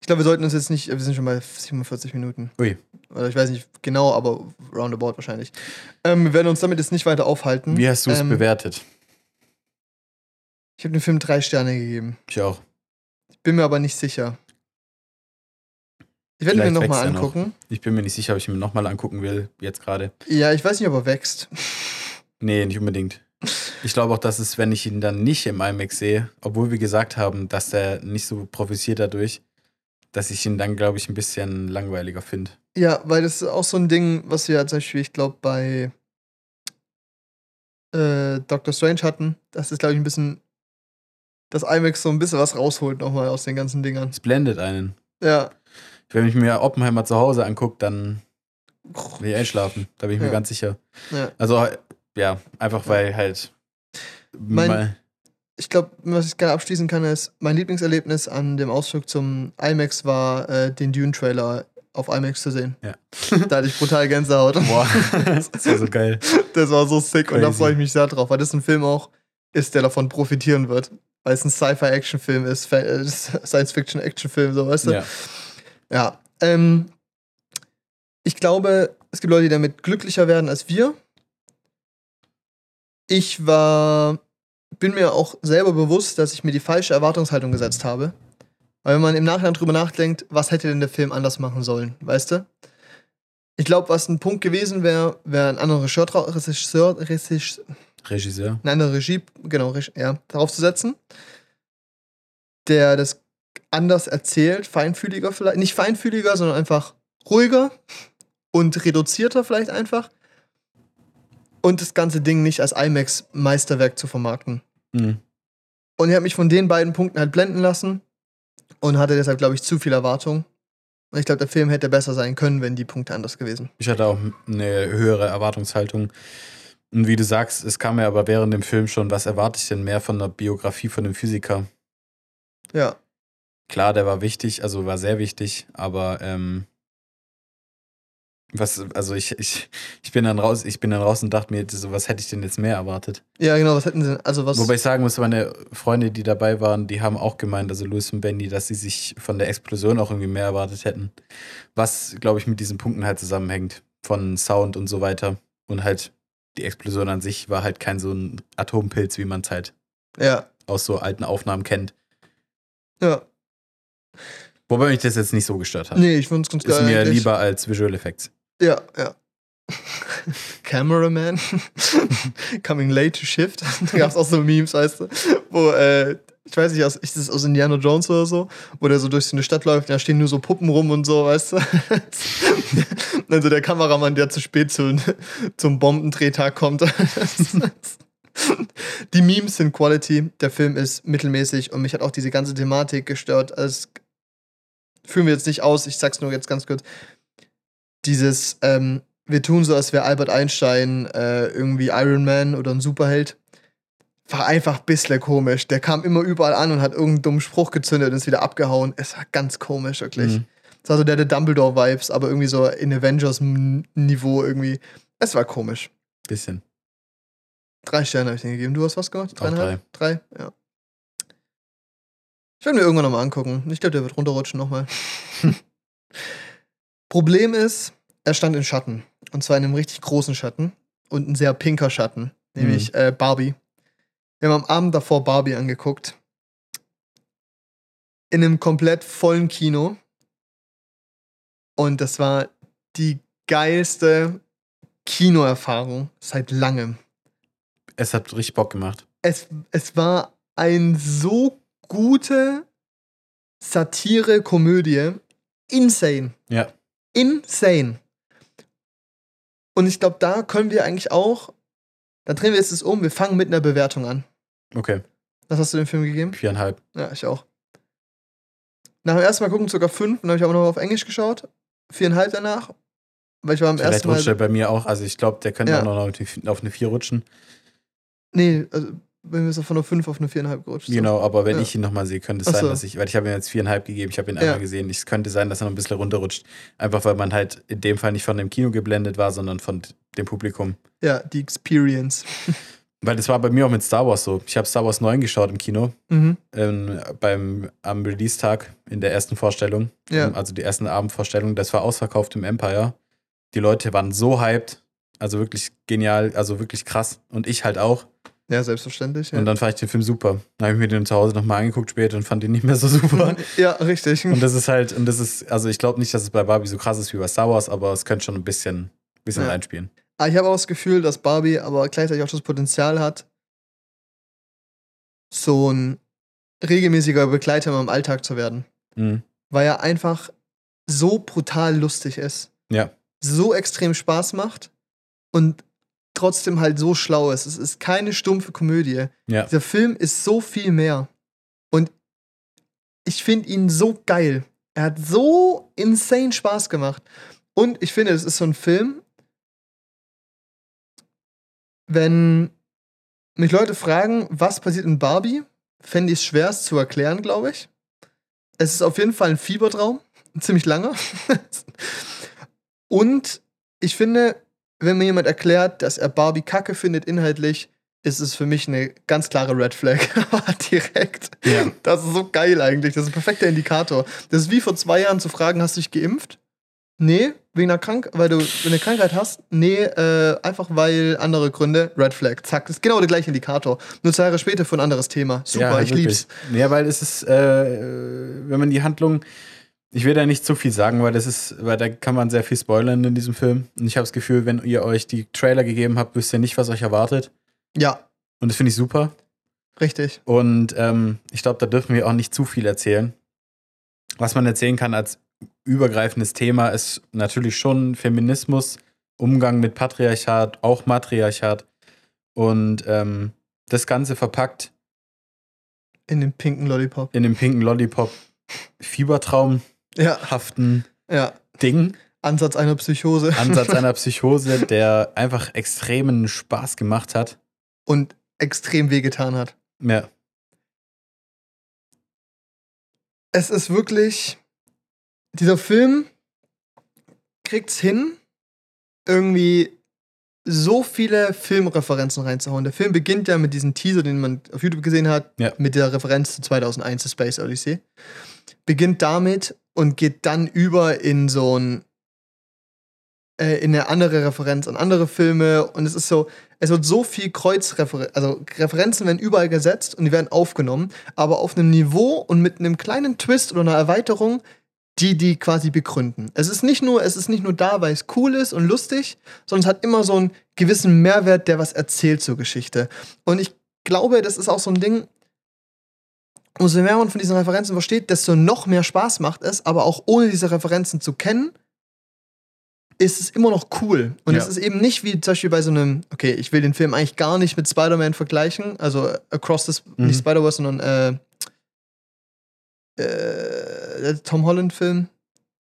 A: Ich glaube, wir sollten uns jetzt nicht, wir sind schon bei 47 Minuten.
B: Ui.
A: Oder ich weiß nicht genau, aber roundabout wahrscheinlich. Ähm, wir werden uns damit jetzt nicht weiter aufhalten.
B: Wie hast du es
A: ähm,
B: bewertet?
A: Ich habe dem Film drei Sterne gegeben.
B: Ich auch.
A: Bin mir aber nicht sicher. Ich werde ihn mir
B: Vielleicht
A: nochmal
B: er noch.
A: angucken.
B: Ich bin mir nicht sicher, ob ich ihn mir nochmal angucken will, jetzt gerade.
A: Ja, ich weiß nicht, ob er wächst.
B: Nee, nicht unbedingt. Ich glaube auch, dass es, wenn ich ihn dann nicht im IMAX sehe, obwohl wir gesagt haben, dass er nicht so profitiert dadurch, dass ich ihn dann, glaube ich, ein bisschen langweiliger finde.
A: Ja, weil das ist auch so ein Ding, was wir zum Beispiel, ich glaube, bei äh, Doctor Strange hatten. Das ist, glaube ich, ein bisschen, dass IMAX so ein bisschen was rausholt nochmal aus den ganzen Dingern.
B: Es blendet einen.
A: Ja,
B: Wenn ich mir Oppenheimer zu Hause angucke, dann will ich einschlafen. Da bin ich mir
A: Ja.
B: ganz sicher.
A: ja.
B: Also, ja, einfach weil halt.
A: Mein- Ich glaube, was ich gerne abschließen kann, ist, mein Lieblingserlebnis an dem Ausflug zum IMAX war, äh, den Dune-Trailer auf IMAX zu sehen.
B: Ja.
A: da hatte ich brutal Gänsehaut. *laughs*
B: boah, das war so geil.
A: Das war so sick und da
B: Crazy.
A: freue ich mich sehr drauf, weil das ein Film auch ist, der davon profitieren wird. Weil es ein Sci-Fi-Action-Film ist, äh, Science-Fiction-Action-Film, so weißt du?
B: Ja.
A: Ja. Ähm, ich glaube, es gibt Leute, die damit glücklicher werden als wir. Ich war, bin mir auch selber bewusst, dass ich mir die falsche Erwartungshaltung gesetzt habe. Weil wenn man im Nachhinein drüber nachdenkt, was hätte denn der Film anders machen sollen, weißt du? Ich glaube, was ein Punkt gewesen wäre, wäre ein anderer Regisseur, Regisseur, Regisseur,
B: Regisseur.
A: eine andere Regie, genau, ja, darauf zu setzen, der das anders erzählt, feinfühliger vielleicht, nicht feinfühliger, sondern einfach ruhiger und reduzierter vielleicht einfach. Und das ganze Ding nicht als IMAX-Meisterwerk zu vermarkten.
B: Mhm.
A: Und ich habe mich von den beiden Punkten halt blenden lassen und hatte deshalb, glaube ich, zu viel Erwartung. Und ich glaube, der Film hätte besser sein können, wenn die Punkte anders gewesen.
B: Ich hatte auch eine höhere Erwartungshaltung. Und wie du sagst, es kam mir aber während dem Film schon, was erwarte ich denn mehr von der Biografie von einem Physiker?
A: Ja,
B: Klar, der war wichtig, also war sehr wichtig, aber ähm, Was, also ich, ich, ich bin dann raus, ich bin dann raus und dachte mir, so, was hätte ich denn jetzt mehr erwartet?
A: Ja, genau, was hätten sie denn? Also was.
B: Wobei ich sagen muss, meine Freunde, die dabei waren, die haben auch gemeint, also Louis und Benny, dass sie sich von der Explosion auch irgendwie mehr erwartet hätten. Was, glaube ich, mit diesen Punkten halt zusammenhängt. Von Sound und so weiter. Und halt die Explosion an sich war halt kein so ein Atompilz, wie man es halt
A: ja,
B: aus so alten Aufnahmen kennt.
A: ja.
B: Wobei mich das jetzt nicht so gestört hat.
A: Nee, ich find's ganz geil.
B: Ist mir
A: eigentlich.
B: lieber als Visual Effects.
A: Ja, ja. *laughs* Cameraman *laughs* coming late to shift. *laughs* da gab es auch so Memes, weißt du, wo, äh, ich weiß nicht, ist das aus Indiana Jones oder so, wo der so durch so eine Stadt läuft, da stehen nur so Puppen rum und so, weißt du. *laughs* also der Kameramann, der zu spät zu, zum Bombendrehtag kommt. *laughs* Die Memes sind Quality, der Film ist mittelmäßig und mich hat auch diese ganze Thematik gestört. Also, führen wir jetzt nicht aus, ich sag's nur jetzt ganz kurz. Dieses, ähm, wir tun so, als wäre Albert Einstein äh, irgendwie Iron Man oder ein Superheld. War einfach ein bisschen komisch. Der kam immer überall an und hat irgendeinen dummen Spruch gezündet und ist wieder abgehauen. Es war ganz komisch, wirklich.
B: Mhm.
A: Das war so der, der Dumbledore-Vibes, aber irgendwie so in Avengers-Niveau irgendwie. Es war komisch.
B: Bisschen.
A: Drei Sterne habe ich den gegeben. Du hast was gemacht? Dreieinhalb? Drei. Ja. Ich werde mir irgendwann nochmal angucken. Ich glaube, der wird runterrutschen nochmal. *laughs* Problem ist, er stand in Schatten. Und zwar in einem richtig großen Schatten. Und ein sehr pinker Schatten. Nämlich äh, Barbie. Wir haben am Abend davor Barbie angeguckt. In einem komplett vollen Kino. Und das war die geilste Kinoerfahrung seit langem
B: Es hat richtig Bock gemacht.
A: es, es war ein so gute Satire-Komödie. Insane.
B: Ja.
A: Insane. Und ich glaube, da können wir eigentlich auch, da drehen wir jetzt es um, wir fangen mit einer Bewertung an.
B: Okay.
A: Was hast du dem Film gegeben?
B: Viereinhalb.
A: Ja, ich auch. Nach dem ersten Mal gucken sogar fünf, dann habe ich aber noch auf Englisch geschaut. Viereinhalb danach. Weil ich war am
B: Vielleicht
A: ersten
B: rutscht er
A: Mal.
B: bei mir auch. Also ich glaube, der könnte
A: Ja.
B: auch noch auf die- auf eine 4 rutschen.
A: Nee, also wenn wir so von einer fünf auf eine viereinhalb gerutscht sind.
B: Genau, aber wenn
A: Ja.
B: ich ihn nochmal sehe, könnte es
A: Ach
B: sein,
A: so.
B: dass ich, weil ich habe ihm jetzt viereinhalb gegeben, ich habe ihn
A: Ja.
B: einmal gesehen. Es könnte sein, dass er noch ein bisschen runterrutscht. Einfach weil man halt in dem Fall nicht von dem Kino geblendet war, sondern von dem Publikum.
A: Ja, die Experience. *laughs*
B: Weil das war bei mir auch mit Star Wars so. Ich habe Star Wars 9 geschaut im Kino,
A: Mhm.
B: ähm, beim, am Release-Tag in der ersten Vorstellung.
A: Ja.
B: Ähm, Also die ersten Abendvorstellung. Das war ausverkauft im Empire. Die Leute waren so hyped. Also wirklich genial, also wirklich krass. Und ich halt auch.
A: Ja, selbstverständlich. Ja.
B: Und dann fand ich den Film super. Dann habe ich mir den zu Hause nochmal angeguckt später und fand ihn nicht mehr so super. *laughs*
A: ja, richtig.
B: und das ist halt, und das ist, also ich glaube nicht, dass es bei Barbie so krass ist wie bei Star Wars, aber es könnte schon ein bisschen, bisschen
A: Ja.
B: reinspielen.
A: Aber ich habe auch das Gefühl, dass Barbie aber gleichzeitig auch das Potenzial hat, so ein regelmäßiger Begleiter meinem Alltag zu werden.
B: Mhm.
A: Weil er einfach so brutal lustig ist.
B: Ja.
A: So extrem Spaß macht und trotzdem halt so schlau ist. Es ist keine stumpfe Komödie.
B: Ja.
A: Dieser Film ist so viel mehr. Und ich finde ihn so geil. Er hat so insane Spaß gemacht. Und ich finde, es ist so ein Film, wenn mich Leute fragen, was passiert in Barbie, fände ich es schwer, es zu erklären, glaube ich. Es ist auf jeden Fall ein Fiebertraum, ein *laughs* ziemlich langer. *laughs* Und ich finde, wenn mir jemand erklärt, dass er Barbie kacke findet inhaltlich, ist es für mich eine ganz klare Red Flag. *laughs* Direkt.
B: Ja.
A: Das ist so geil eigentlich. Das ist ein perfekter Indikator. Das ist wie vor zwei Jahren zu fragen, hast du dich geimpft? Nee, wegen einer Krankheit, weil du eine Krankheit hast? Nee, äh, einfach weil andere Gründe. Red Flag. Zack. Das ist genau der gleiche Indikator. Nur zwei Jahre später für ein anderes Thema. Super,
B: Ja,
A: ich
B: wirklich.
A: lieb's.
B: Ja, weil es ist, äh, wenn man die Handlung, ich will da nicht zu viel sagen, weil das ist, weil da kann man sehr viel spoilern in diesem Film. Und ich habe das Gefühl, wenn ihr euch die Trailer gegeben habt, wisst ihr nicht, was euch erwartet.
A: Ja,
B: Und das finde ich super.
A: richtig.
B: Und ähm, ich glaube, da dürfen wir auch nicht zu viel erzählen. Was man erzählen kann als übergreifendes Thema ist natürlich schon Feminismus, Umgang mit Patriarchat, auch Matriarchat. Und ähm, das Ganze verpackt
A: In dem pinken Lollipop.
B: in dem pinken Lollipop Fiebertraumhaften
A: Ja, ja.
B: Ding,
A: Ansatz einer Psychose.
B: Ansatz einer *laughs* Psychose, der einfach extremen Spaß gemacht hat.
A: Und extrem wehgetan hat.
B: Ja,
A: Es ist wirklich. Dieser Film kriegt's hin, irgendwie so viele Filmreferenzen reinzuhauen. Der Film beginnt ja mit diesem Teaser, den man auf YouTube gesehen hat,
B: Ja.
A: mit der Referenz zu 2001 The Space Odyssey. Beginnt damit und geht dann über in so ein äh, in eine andere Referenz an andere Filme und es ist so, es wird so viel Kreuzreferenzen, also Referenzen werden überall gesetzt und die werden aufgenommen, aber auf einem Niveau und mit einem kleinen Twist oder einer Erweiterung, die die quasi begründen. Es ist nicht nur, es ist nicht nur da, weil es cool ist und lustig, sondern es hat immer so einen gewissen Mehrwert, der was erzählt zur Geschichte. Und ich glaube, das ist auch so ein Ding, umso mehr man von diesen Referenzen versteht, desto noch mehr Spaß macht es, aber auch ohne diese Referenzen zu kennen, ist es immer noch cool. Und
B: Ja.
A: es ist eben nicht wie zum Beispiel bei so einem, okay, ich will den Film eigentlich gar nicht mit Spider-Man vergleichen, also Across the,
B: Mhm.
A: nicht Spider-Verse, sondern äh, äh, der Tom Holland-Film.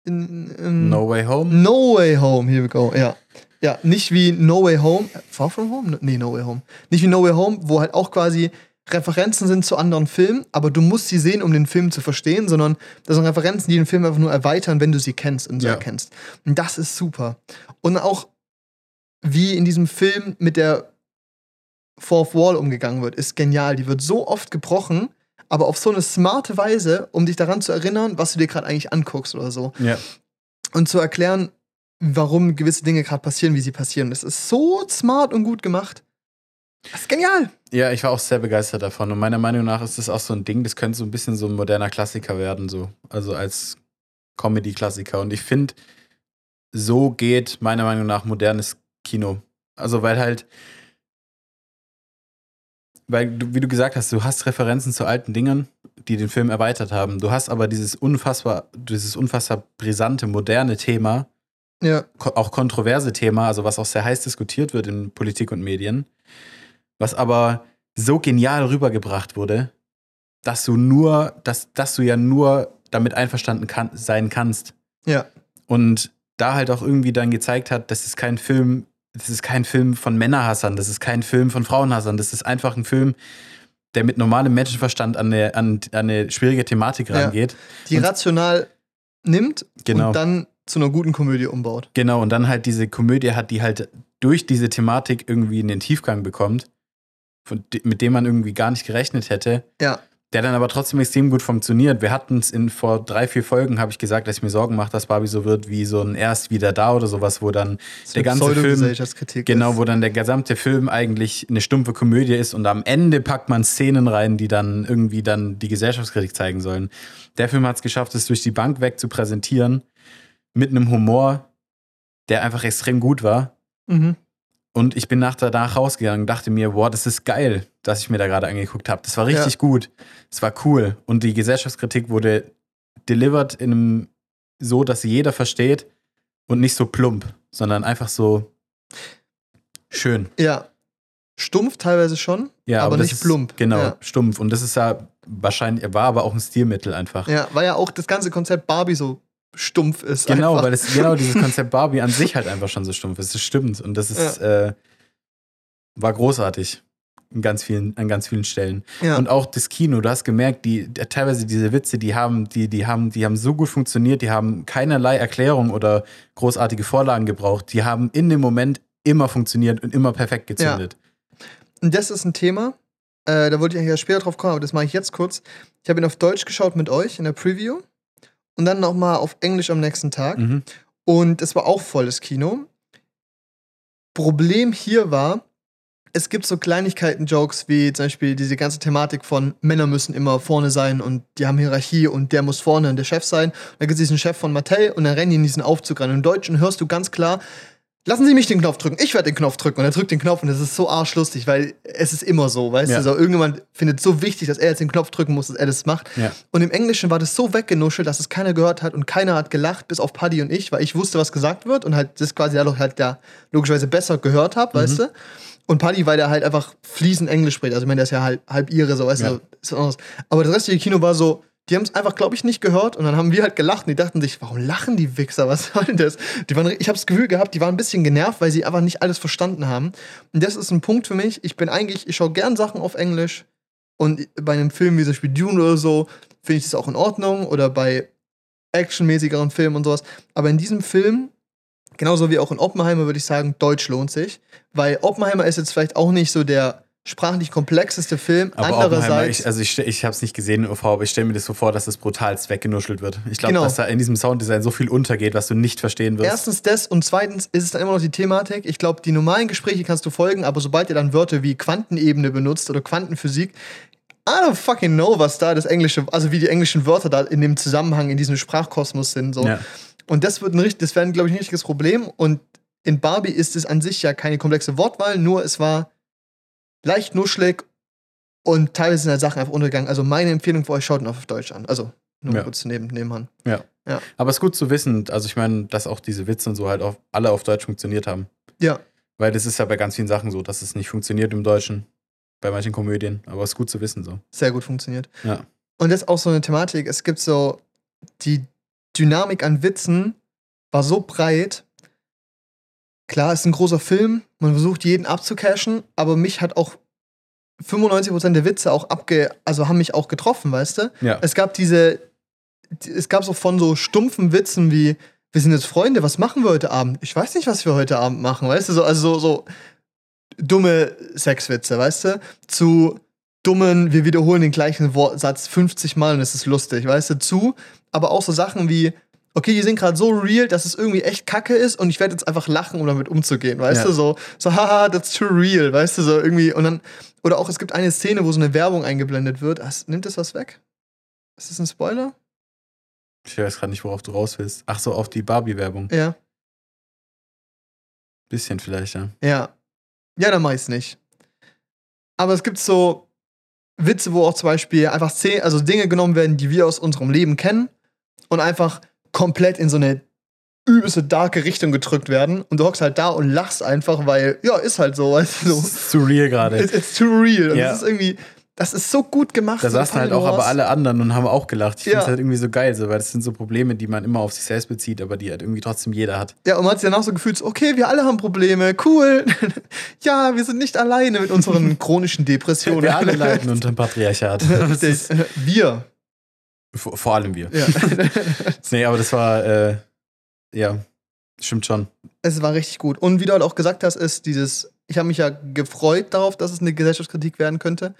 B: No Way Home.
A: No Way Home, here we go, ja. Ja, nicht wie No Way Home, Far From Home? Nee, No Way Home. Nicht wie No Way Home, wo halt auch quasi Referenzen sind zu anderen Filmen, aber du musst sie sehen, um den Film zu verstehen, sondern das sind Referenzen, die den Film einfach nur erweitern, wenn du sie kennst und so
B: Ja.
A: erkennst. Und das ist super. Und auch wie in diesem Film mit der Fourth Wall umgegangen wird, ist genial. Die wird so oft gebrochen, aber auf so eine smarte Weise, um dich daran zu erinnern, was du dir gerade eigentlich anguckst oder so
B: Ja.
A: und zu erklären, warum gewisse Dinge gerade passieren, wie sie passieren. Das ist so smart und gut gemacht. Das ist genial.
B: Ja, ich war auch sehr begeistert davon. Und meiner Meinung nach ist das auch so ein Ding, das könnte so ein bisschen so ein moderner Klassiker werden, so. Also als Comedy-Klassiker. Und ich finde, so geht meiner Meinung nach modernes Kino. Also, weil halt, weil du, wie du gesagt hast, du hast Referenzen zu alten Dingen, die den Film erweitert haben. Du hast aber dieses unfassbar, dieses unfassbar brisante, moderne Thema,
A: Ja,
B: auch kontroverse Thema, also was auch sehr heiß diskutiert wird in Politik und Medien, was aber so genial rübergebracht wurde, dass du nur, dass, dass du ja nur damit einverstanden kann, sein kannst.
A: ja,
B: Und da halt auch irgendwie dann gezeigt hat, das ist kein Film, das ist kein Film von Männerhassern, das ist kein Film von Frauenhassern, das ist einfach ein Film, der mit normalem Menschenverstand an eine, an, an eine schwierige Thematik
A: Ja.
B: rangeht.
A: die
B: Und-
A: rational nimmt
B: Genau.
A: und dann zu einer guten Komödie umbaut.
B: Genau, und dann halt diese Komödie hat, die halt durch diese Thematik irgendwie in den Tiefgang bekommt, von, mit dem man irgendwie gar nicht gerechnet hätte,
A: Ja,
B: der dann aber trotzdem extrem gut funktioniert. Wir hatten es in vor drei, vier Folgen, habe ich gesagt, dass ich mir Sorgen mache, dass Barbie so wird wie so ein Erst wieder da oder sowas, wo dann
A: das
B: der ganze Film, genau, wo dann der gesamte Film eigentlich eine stumpfe Komödie ist und am Ende packt man Szenen rein, die dann irgendwie dann die Gesellschaftskritik zeigen sollen. Der Film hat es geschafft, es durch die Bank weg zu präsentieren, mit einem Humor, der einfach extrem gut war.
A: Mhm.
B: Und ich bin nach danach rausgegangen und dachte mir, boah, das ist geil, dass ich mir da gerade angeguckt habe. Das war richtig
A: Ja.
B: gut. Es war cool. Und die Gesellschaftskritik wurde delivered in einem so, dass sie jeder versteht und nicht so plump, sondern einfach so schön.
A: Ja. Stumpf teilweise schon,
B: Ja,
A: aber
B: das
A: nicht
B: ist,
A: plump.
B: Genau,
A: Ja.
B: stumpf. Und das ist ja wahrscheinlich, war aber auch ein Stilmittel einfach.
A: Ja, weil ja auch das ganze Konzept Barbie so stumpf ist.
B: Genau,
A: einfach.
B: weil es *laughs* genau dieses Konzept Barbie an sich halt einfach schon so stumpf ist. Das stimmt. Und das ist, äh, war großartig. In ganz vielen, an ganz vielen Stellen.
A: ja.
B: Und auch das Kino, du hast gemerkt, die, teilweise diese Witze, die haben, die, die haben, die haben so gut funktioniert, die haben keinerlei Erklärung oder großartige Vorlagen gebraucht. Die haben in dem Moment immer funktioniert und immer perfekt gezündet.
A: Und das ist ein Thema, äh, da wollte ich eigentlich erst später drauf kommen, aber das mache ich jetzt kurz. Ich habe ihn auf Deutsch geschaut mit euch in der Preview und dann nochmal auf Englisch am nächsten Tag.
B: Mhm.
A: Und es war auch volles Kino. Problem hier war, es gibt so Kleinigkeiten-Jokes wie zum Beispiel diese ganze Thematik von Männer müssen immer vorne sein und die haben Hierarchie und der muss vorne und der Chef sein. Und dann gibt es diesen Chef von Mattel und dann rennen die in diesen Aufzug rein. Und im Deutschen hörst du ganz klar, lassen Sie mich den Knopf drücken, ich werde den Knopf drücken. Und er drückt den Knopf und das ist so arschlustig, weil es ist immer so, weißt
B: Ja.
A: du? So, irgendjemand findet es so wichtig, dass er jetzt den Knopf drücken muss, dass er das macht.
B: Ja.
A: Und im Englischen war das so weggenuschelt, dass es keiner gehört hat und keiner hat gelacht, bis auf Paddy und ich, weil ich wusste, was gesagt wird und halt das quasi dadurch halt ja logischerweise besser gehört habe, weißt du? Und Paddy, weil der halt einfach fließend Englisch spricht. Also, ich meine, der ist ja halb, halb ihre, so, weißt
B: Ja.
A: du? Ist was anderes. Aber das restliche Kino war so, die haben es einfach, glaube ich, nicht gehört und dann haben wir halt gelacht und die dachten sich, warum lachen die Wichser? Was soll denn das? Die waren, ich habe das Gefühl gehabt, die waren ein bisschen genervt, weil sie einfach nicht alles verstanden haben. Und das ist ein Punkt für mich. Ich bin eigentlich, ich schaue gern Sachen auf Englisch und bei einem Film wie zum Beispiel Dune oder so, finde ich das auch in Ordnung oder bei actionmäßigeren Filmen und sowas. Aber in diesem Film Genauso wie auch in Oppenheimer würde ich sagen, Deutsch lohnt sich. Weil Oppenheimer ist jetzt vielleicht auch nicht so der sprachlich komplexeste Film.
B: Aber
A: Andererseits,
B: ich, also ich, ich habe es nicht gesehen in OV, aber ich stelle mir das so vor, dass das brutalst weggenuschelt wird. Ich glaube,
A: Genau.
B: dass da in diesem Sounddesign so viel untergeht, was du nicht verstehen wirst.
A: erstens das und zweitens ist es dann immer noch die Thematik. Ich glaube, die normalen Gespräche kannst du folgen, aber sobald ihr dann Wörter wie Quantenebene benutzt oder Quantenphysik, I don't fucking know, was da das englische, also wie die englischen Wörter da in dem Zusammenhang, in diesem Sprachkosmos sind. So.
B: Ja.
A: Und das wird ein, richt- das wäre, glaube ich, ein richtiges Problem. Und in Barbie ist es an sich ja keine komplexe Wortwahl, nur es war leicht nuschelig und teilweise sind halt Sachen einfach untergegangen. Also meine Empfehlung für euch, schaut ihn auf Deutsch an. Also nur
B: Ja.
A: kurz neben, nebenan.
B: Aber es ist gut zu wissen, also ich meine, dass auch diese Witze und so halt auf, alle auf Deutsch funktioniert haben.
A: Ja,
B: Weil das ist ja bei ganz vielen Sachen so, dass es nicht funktioniert im Deutschen. Bei manchen Komödien. Aber es ist gut zu wissen so.
A: sehr gut funktioniert.
B: Ja.
A: Und das ist auch so eine Thematik. Es gibt so, die Dynamik an Witzen war so breit. Klar, es ist ein großer Film, man versucht jeden abzucashen, aber mich hat auch 95% der Witze auch abge, also haben mich auch getroffen, weißt du?
B: Ja.
A: Es gab diese, es gab so von so stumpfen Witzen wie, wir sind jetzt Freunde, was machen wir heute Abend? Ich weiß nicht, was wir heute Abend machen, weißt du? So, also so, so dumme Sexwitze, weißt du? Zu dummen, wir wiederholen den gleichen Satz 50 Mal und es ist lustig, weißt du? Zu, aber auch so Sachen wie, okay, die sind gerade so real, dass es irgendwie echt kacke ist und ich werde jetzt einfach lachen, um damit umzugehen, weißt
B: Ja.
A: du? So, so, haha, that's too real, weißt du? So irgendwie, und dann, oder auch es gibt eine Szene, wo so eine Werbung eingeblendet wird. Ach, nimmt das was weg? Ist das ein Spoiler?
B: Ich weiß gerade nicht, worauf du raus willst. Ach so, auf die Barbie-Werbung.
A: Ja.
B: Bisschen vielleicht, ja.
A: Ja. Ja, dann mach ich's nicht. Aber es gibt so Witze, wo auch zum Beispiel einfach Szenen, also Dinge genommen werden, die wir aus unserem Leben kennen und einfach komplett in so eine übelste darke Richtung gedrückt werden und du hockst halt da und lachst einfach, weil, ja, ist halt so, weißt du, so.
B: ist zu real gerade.
A: It's, it's too real. Und
B: Ja.
A: das ist irgendwie, das ist so gut gemacht.
B: Da
A: so
B: saßen halt auch aber alle anderen und haben auch gelacht. Ich
A: Ja.
B: finde es halt irgendwie so geil, so, weil das sind so Probleme, die man immer auf sich selbst bezieht, aber die halt irgendwie trotzdem jeder hat.
A: Ja, und man hat sich danach so gefühlt, so, okay, wir alle haben Probleme, cool. *laughs* ja, wir sind nicht alleine mit unseren chronischen *laughs* Depressionen.
B: Wir alle leiden *laughs* unter dem Patriarchat.
A: Wir.
B: Vor, vor allem wir.
A: Ja. *laughs*
B: Nee, aber das war, äh, ja, stimmt schon.
A: es war richtig gut. Und wie du halt auch gesagt hast, ist dieses, ich habe mich ja gefreut darauf, dass es eine Gesellschaftskritik werden könnte.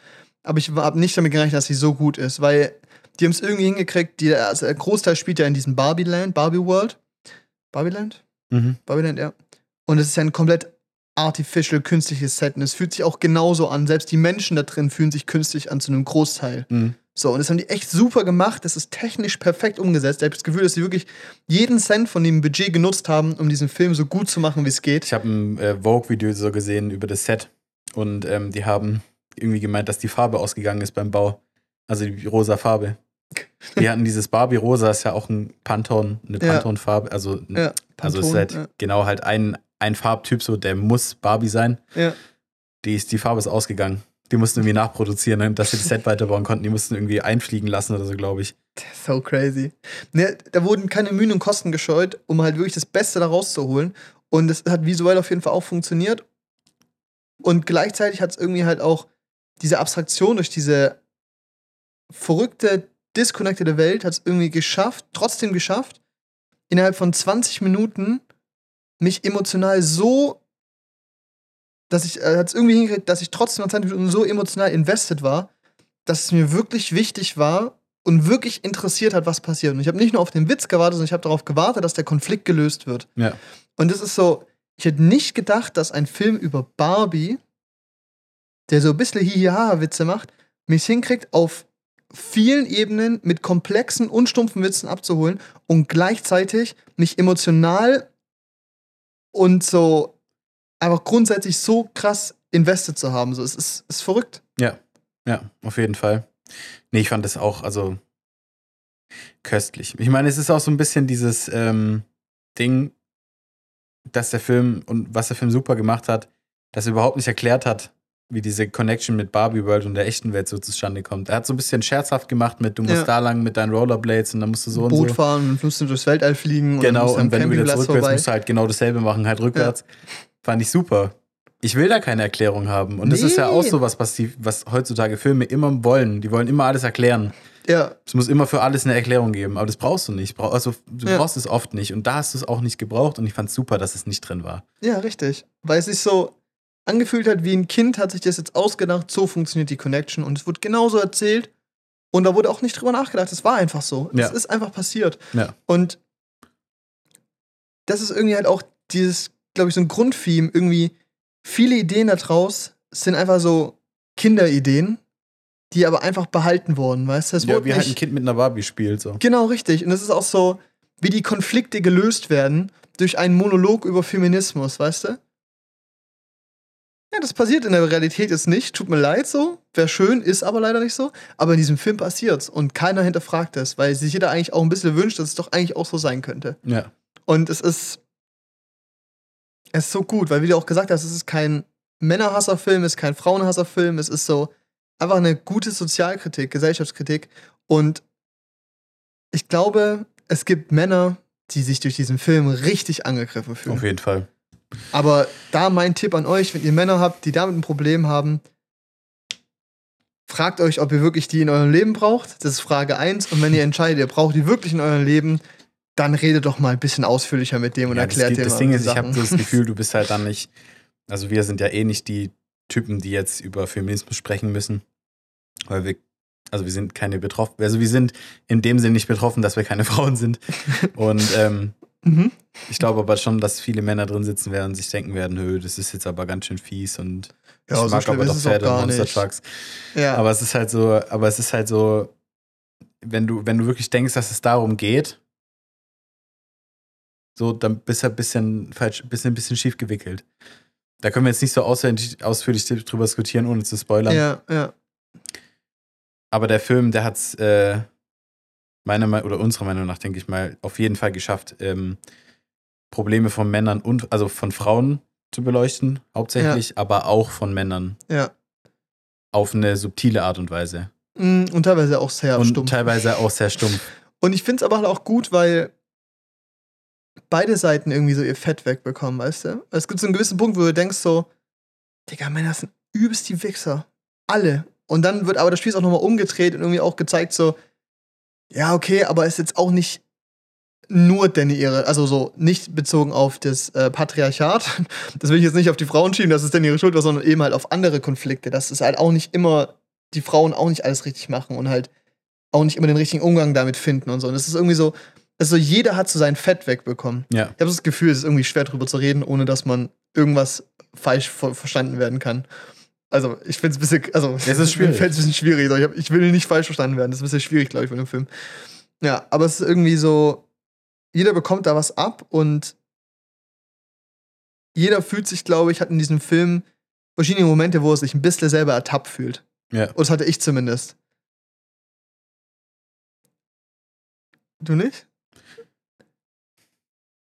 A: Aber ich habe nicht damit gerechnet, dass sie so gut ist, weil die haben es irgendwie hingekriegt, die, also der Großteil spielt ja in diesem Barbie-Land, Barbie-World. Barbie-Land?
B: Mhm.
A: Barbieland, ja. Und es ist ja ein komplett artificial, künstliches Set. Und es fühlt sich auch genauso an. Selbst die Menschen da drin fühlen sich künstlich an zu einem Großteil.
B: Mhm.
A: So, und das haben die echt super gemacht. Das ist technisch perfekt umgesetzt. Ich habe das Gefühl, dass sie wirklich jeden Cent von dem Budget genutzt haben, um diesen Film so gut zu machen, wie es geht.
B: Ich habe ein äh, Vogue-Video so gesehen über das Set und ähm, die haben irgendwie gemeint, dass die Farbe ausgegangen ist beim Bau. Also die rosa Farbe. Die hatten dieses Barbie-Rosa, ist ja auch ein Pantone, eine
A: Ja.
B: Pantone-Farbe. Also,
A: Ja,
B: also es ist
A: Pantone,
B: halt
A: ja.
B: genau halt ein, ein Farbtyp, so der muss Barbie sein.
A: Ja.
B: Die, ist, die Farbe ist ausgegangen. Die mussten irgendwie nachproduzieren, ne, dass sie das Set weiterbauen konnten. Die mussten irgendwie einfliegen lassen oder so, glaube ich.
A: So crazy. Ne, da wurden keine Mühen und Kosten gescheut, um halt wirklich das Beste da rauszuholen. Und es hat visuell auf jeden Fall auch funktioniert. Und gleichzeitig hat es irgendwie halt auch diese Abstraktion durch diese verrückte, disconnected Welt hat es irgendwie geschafft, trotzdem geschafft, innerhalb von 20 Minuten mich emotional so, dass ich, äh, hat es irgendwie hingekriegt, dass ich trotzdem nach 20 Minuten so emotional invested war, dass es mir wirklich wichtig war und wirklich interessiert hat, was passiert. Und ich habe nicht nur auf den Witz gewartet, sondern ich habe darauf gewartet, dass der Konflikt gelöst wird.
B: Ja.
A: Und das ist so, ich hätte nicht gedacht, dass ein Film über Barbie, der so ein bisschen Hihihaha-Witze macht, mich hinkriegt, auf vielen Ebenen mit komplexen und stumpfen Witzen abzuholen und gleichzeitig mich emotional und so einfach grundsätzlich so krass invested zu haben. So, es ist, ist verrückt.
B: Ja, auf jeden Fall. Nee, ich fand das auch, also köstlich. Ich meine, es ist auch so ein bisschen dieses ähm, Ding, dass der Film und was der Film super gemacht hat, dass er überhaupt nicht erklärt hat, wie diese Connection mit Barbie World und der echten Welt so zustande kommt. Er hat so ein bisschen scherzhaft gemacht mit, du musst
A: Ja.
B: da lang mit deinen Rollerblades und dann musst du so und
A: Boot
B: so.
A: fahren und musst du durchs Weltall fliegen
B: Genau,
A: am
B: und wenn du wieder
A: Campingplatz
B: zurück willst,
A: vorbei.
B: musst du halt genau dasselbe machen, halt rückwärts. Fand ich super. Ich will da keine Erklärung haben. Und das ist ja auch
A: Nee.
B: so was, was, die, was heutzutage Filme immer wollen. Die wollen immer alles erklären.
A: Ja,
B: Es muss immer für alles eine Erklärung geben, aber das brauchst du nicht. Also du
A: Ja.
B: brauchst es oft nicht. Und da hast du es auch nicht gebraucht und ich fand es super, dass es nicht drin war.
A: ja, richtig. Weil es sich so angefühlt hat, wie ein Kind hat sich das jetzt ausgedacht, so funktioniert die Connection und es wurde genauso erzählt und da wurde auch nicht drüber nachgedacht. Es war einfach so.
B: Ja.
A: Es ist einfach passiert.
B: Ja.
A: Und das ist irgendwie halt auch dieses, glaube ich, so ein Grundtheme. Irgendwie viele Ideen da draus sind einfach so Kinderideen, die aber einfach behalten wurden, weißt du? Es
B: Ja, wie halt ein Kind mit einer Barbie spielt. So.
A: Genau, richtig. Und es ist auch so, wie die Konflikte gelöst werden durch einen Monolog über Feminismus, weißt du? Ja, das passiert in der Realität jetzt nicht. Tut mir leid so. Wäre schön, ist aber leider nicht so. Aber in diesem Film passiert's und keiner hinterfragt es, weil sich jeder eigentlich auch ein bisschen wünscht, dass es doch eigentlich auch so sein könnte.
B: Ja.
A: Und es ist. Es ist so gut, weil wie du auch gesagt hast, es ist kein Männerhasserfilm, es ist kein Frauenhasserfilm, es ist so einfach eine gute Sozialkritik, Gesellschaftskritik. Und ich glaube, es gibt Männer, die sich durch diesen Film richtig angegriffen fühlen.
B: Auf jeden Fall.
A: Aber da mein Tipp an euch, wenn ihr Männer habt, die damit ein Problem haben, fragt euch, ob ihr wirklich die in eurem Leben braucht. Das ist Frage 1. Und wenn ihr entscheidet, ihr braucht die wirklich in eurem Leben, dann redet doch mal ein bisschen ausführlicher mit dem und
B: Ja,
A: erklärt dem
B: das Ding ist, ich habe so das Gefühl, du *laughs* bist halt dann nicht. Also, wir sind ja eh nicht die Typen, die jetzt über Feminismus sprechen müssen. Weil wir. Also, wir sind keine betroffen. Also, wir sind in dem Sinne nicht betroffen, dass wir keine *laughs* Frauen sind. Und ähm,
A: Mhm.
B: ich glaube aber schon, dass viele Männer drin sitzen werden und sich denken werden: Hö, das ist jetzt aber ganz schön fies und
A: Ja,
B: ich
A: so
B: mag aber doch Pferde und Monster. Trucks.
A: Ja.
B: Aber es ist halt so, aber es ist halt so, wenn du, wenn du wirklich denkst, dass es darum geht, so, dann bist du ein bisschen falsch, bist ein bisschen schief gewickelt. Da können wir jetzt nicht so ausführlich, drüber diskutieren, ohne zu spoilern.
A: ja, ja.
B: Aber der Film, der hat es äh, meiner Meinung oder unserer Meinung nach, denke ich mal, auf jeden Fall geschafft, ähm, Probleme von Männern und also von Frauen zu beleuchten, hauptsächlich, aber auch von Männern
A: ja.
B: auf eine subtile Art und Weise.
A: Mm, Und teilweise auch sehr
B: und
A: stumpf.
B: teilweise auch sehr stumpf.
A: Und ich finde es aber halt auch gut, weil beide Seiten irgendwie so ihr Fett wegbekommen, weißt du? Es gibt so einen gewissen Punkt, wo du denkst so, Digga, Männer sind übelst die Wichser. Alle. Und dann wird aber das Spiel auch nochmal umgedreht und irgendwie auch gezeigt so, ja, okay, aber ist jetzt auch nicht nur Danny ihre, also so nicht bezogen auf das äh, Patriarchat. *laughs* Das will ich jetzt nicht auf die Frauen schieben, dass es denn ihre Schuld war, sondern eben halt auf andere Konflikte. Dass es halt auch nicht immer, die Frauen auch nicht alles richtig machen und halt auch nicht immer den richtigen Umgang damit finden und so. Und das ist irgendwie so, also jeder hat so sein Fett wegbekommen.
B: Ja.
A: Ich habe das Gefühl, es ist irgendwie schwer drüber zu reden, ohne dass man irgendwas falsch ver verstanden werden kann. Also, ich finde es ein bisschen, also,
B: Es *laughs* ist schwierig.
A: Es ein bisschen schwierig. Ich, hab, ich will nicht falsch verstanden werden. Das ist ein bisschen schwierig, glaube ich, bei dem Film. Ja, aber es ist irgendwie so, jeder bekommt da was ab und jeder fühlt sich, glaube ich, hat in diesem Film verschiedene Momente, wo er sich ein bisschen selber ertappt fühlt.
B: Ja.
A: Und das hatte ich zumindest. Du nicht?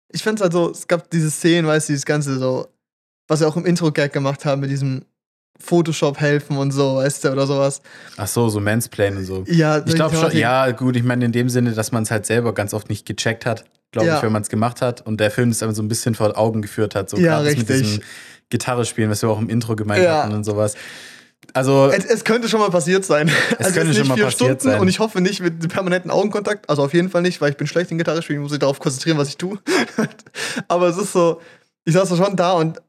A: Ich fand's halt so, es gab diese Szenen, weißt du, dieses Ganze so, was wir auch im Intro-Gag gemacht haben mit diesem Photoshop helfen und so, weißt du, oder sowas.
B: Ach so, so Mansplain und so.
A: Ja,
B: Ich glaube schon, ja, gut, ich meine in dem Sinne, dass man es halt selber ganz oft nicht gecheckt hat, glaube
A: Ja.
B: ich, wenn man es gemacht hat und der Film es einfach so ein bisschen vor Augen geführt hat. So
A: Ja,
B: das mit
A: richtig.
B: diesem Gitarre spielen, was wir auch im Intro gemeint
A: Ja.
B: hatten und sowas. Also,
A: Es, es könnte schon mal passiert sein. Es
B: könnte
A: ist
B: schon
A: nicht
B: mal
A: vier
B: passiert
A: Stunden
B: sein.
A: und ich hoffe nicht mit permanentem Augenkontakt. Also auf jeden Fall nicht, weil ich bin schlecht in Gitarre spielen, ich muss mich darauf konzentrieren, was ich tue. *laughs* Aber es ist so, ich saß da schon da und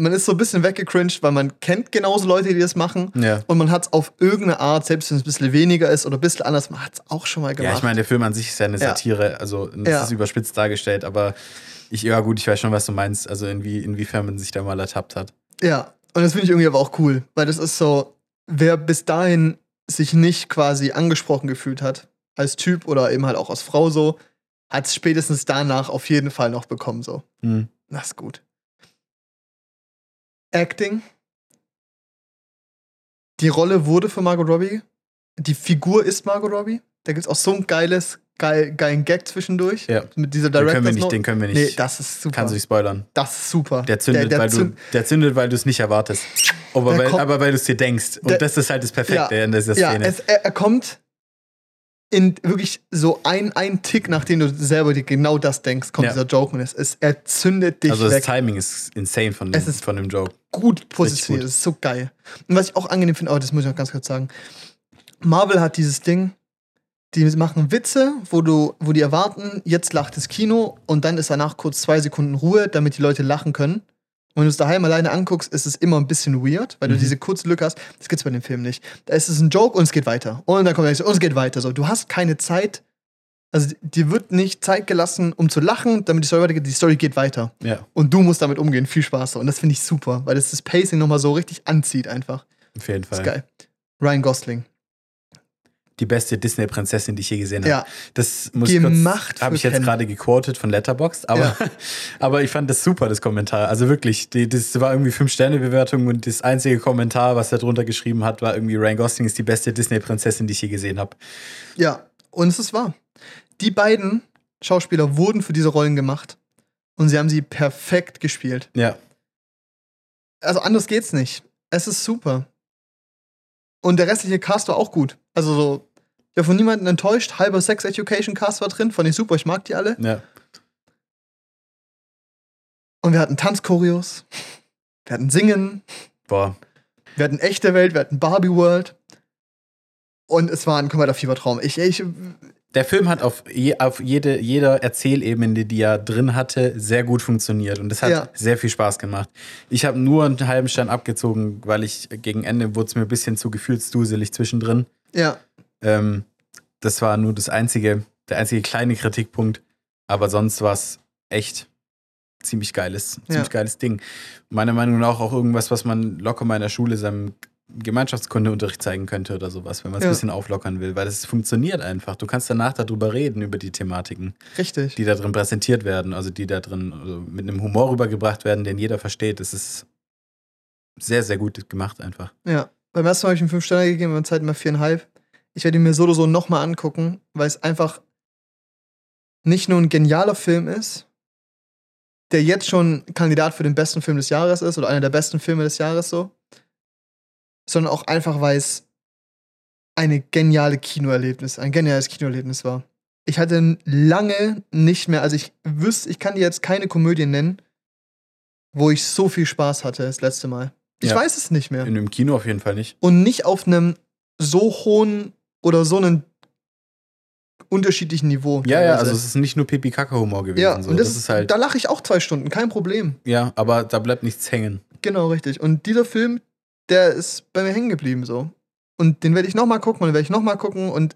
A: man ist so ein bisschen weggecringed, weil man kennt genauso Leute, die das machen.
B: ja.
A: Und man hat es auf irgendeine Art, selbst wenn es ein bisschen weniger ist oder ein bisschen anders, man hat es auch schon mal gemacht.
B: Ja, ich meine, der Film an sich ist ja eine
A: Ja.
B: Satire, also es
A: Ja.
B: ist überspitzt dargestellt, aber ich, ja gut, ich weiß schon, was du meinst, also inwie, inwiefern man sich da mal ertappt hat.
A: Ja, und das finde ich irgendwie aber auch cool, weil das ist so, wer bis dahin sich nicht quasi angesprochen gefühlt hat, als Typ oder eben halt auch als Frau so, hat es spätestens danach auf jeden Fall noch bekommen, so.
B: Hm.
A: Das ist gut. Acting. Die Rolle wurde für Margot Robbie. Die Figur ist Margot Robbie. Da gibt es auch so ein geiles, geil, geilen Gag zwischendurch.
B: Ja.
A: Mit dieser
B: Den können wir
A: Director's
B: nicht,
A: Note.
B: den können wir nicht.
A: Nee, das ist super.
B: Kannst du nicht spoilern.
A: das ist super.
B: Der zündet,
A: der
B: weil,
A: zünd-
B: du, der zündet, weil du es nicht erwartest. Aber
A: Der
B: weil,
A: kommt-
B: aber weil du es dir denkst. Und
A: Der-
B: das ist halt das Perfekte
A: Ja,
B: in dieser
A: Ja,
B: Szene.
A: es, er, er kommt in wirklich so ein, ein Tick, nachdem du selber dir genau das denkst, kommt
B: Ja.
A: dieser Joke und es ist, er zündet dich
B: also das
A: weg.
B: Timing ist insane von
A: Es
B: dem,
A: ist-
B: von dem Joke.
A: Gut positioniert, das ist so geil. Und was ich auch angenehm finde, oh, das muss ich noch ganz kurz sagen. Marvel hat dieses Ding, Die machen Witze, wo du, wo die erwarten, jetzt lacht das Kino und dann ist danach kurz zwei Sekunden Ruhe, damit die Leute lachen können. Und wenn du es daheim alleine anguckst, ist es immer ein bisschen weird, weil du
B: Mhm.
A: diese kurze Lücke hast. Das gibt's bei dem Film nicht. Da ist es ein Joke und es geht weiter. Und dann kommt der nächste und es geht weiter. So, du hast keine Zeit. Also dir wird nicht Zeit gelassen, um zu lachen, damit die Story weitergeht. Die Story geht weiter.
B: Ja,
A: Und du musst damit umgehen. Viel Spaß. Und das finde ich super, weil das das Pacing nochmal so richtig anzieht einfach.
B: auf jeden
A: Das
B: Fall.
A: ist geil. Ryan Gosling.
B: Die beste Disney-Prinzessin, die ich je gesehen habe.
A: Ja,
B: Das muss ich
A: Gemacht
B: habe ich jetzt
A: Ken.
B: gerade gequotet von Letterboxd, aber,
A: Ja. *laughs*
B: aber ich fand das super, das Kommentar. Also wirklich, die, das war irgendwie Fünf-Sterne-Bewertung und das einzige Kommentar, was er drunter geschrieben hat, war irgendwie Ryan Gosling ist die beste Disney-Prinzessin, die ich je gesehen habe.
A: Ja, und es ist wahr. Die beiden Schauspieler wurden für diese Rollen gemacht und sie haben sie perfekt gespielt.
B: Ja,
A: Also anders geht's nicht. Es ist super. Und der restliche Cast war auch gut. Also so, ich war von niemandem enttäuscht. Halber Sex Education Cast war drin, fand ich super, ich mag die alle.
B: ja.
A: Und wir hatten Tanzchoreos, wir hatten Singen,
B: Boah,
A: wir hatten echte Welt, wir hatten Barbie World. Und es war ein kompletter Fiebertraum. Ich, ich,
B: Der Film hat auf, je, auf jede, jeder Erzählebene, die er drin hatte, sehr gut funktioniert. Und das hat
A: Ja.
B: sehr viel Spaß gemacht. Ich habe nur einen halben Stern abgezogen, weil ich gegen Ende wurde es mir ein bisschen zu gefühlsduselig zwischendrin.
A: ja,
B: Ähm, das war nur das einzige, der einzige kleine Kritikpunkt. Aber sonst war es echt ziemlich geiles,
A: Ja.
B: ziemlich geiles Ding. Meiner Meinung nach auch irgendwas, was man locker mal in der Schule seinem Gemeinschaftskundeunterricht zeigen könnte oder sowas, wenn man es
A: Ja.
B: ein bisschen auflockern will, weil es funktioniert einfach. Du kannst danach darüber reden, über die Thematiken,
A: richtig.
B: die da drin präsentiert werden, also die da drin also mit einem Humor rübergebracht werden, den jeder versteht. Das ist sehr, sehr gut gemacht einfach.
A: Ja, beim ersten Mal habe ich ihm fünf Sterne gegeben, beim zweiten Mal viereinhalb. Ich werde ihn mir so oder so nochmal angucken, weil es einfach nicht nur ein genialer Film ist, der jetzt schon Kandidat für den besten Film des Jahres ist oder einer der besten Filme des Jahres so, sondern auch einfach, weil es eine geniale Kinoerlebnis, ein geniales Kinoerlebnis war. Ich hatte lange nicht mehr, also ich wüsste, ich kann dir jetzt keine Komödie nennen, wo ich so viel Spaß hatte das letzte Mal. Ich
B: Ja.
A: weiß es nicht mehr
B: In einem Kino auf jeden Fall nicht.
A: und nicht auf einem so hohen oder so einen unterschiedlichen Niveau.
B: Ja, ja, also es ist nicht nur Pipi-Kaka-Humor gewesen.
A: ja,
B: so.
A: und das,
B: das ist halt,
A: da lache ich auch zwei Stunden, kein Problem.
B: ja, aber da bleibt nichts hängen.
A: Genau, richtig. Und dieser Film, der ist bei mir hängen geblieben so. Und den werde ich nochmal gucken und den werde ich nochmal gucken und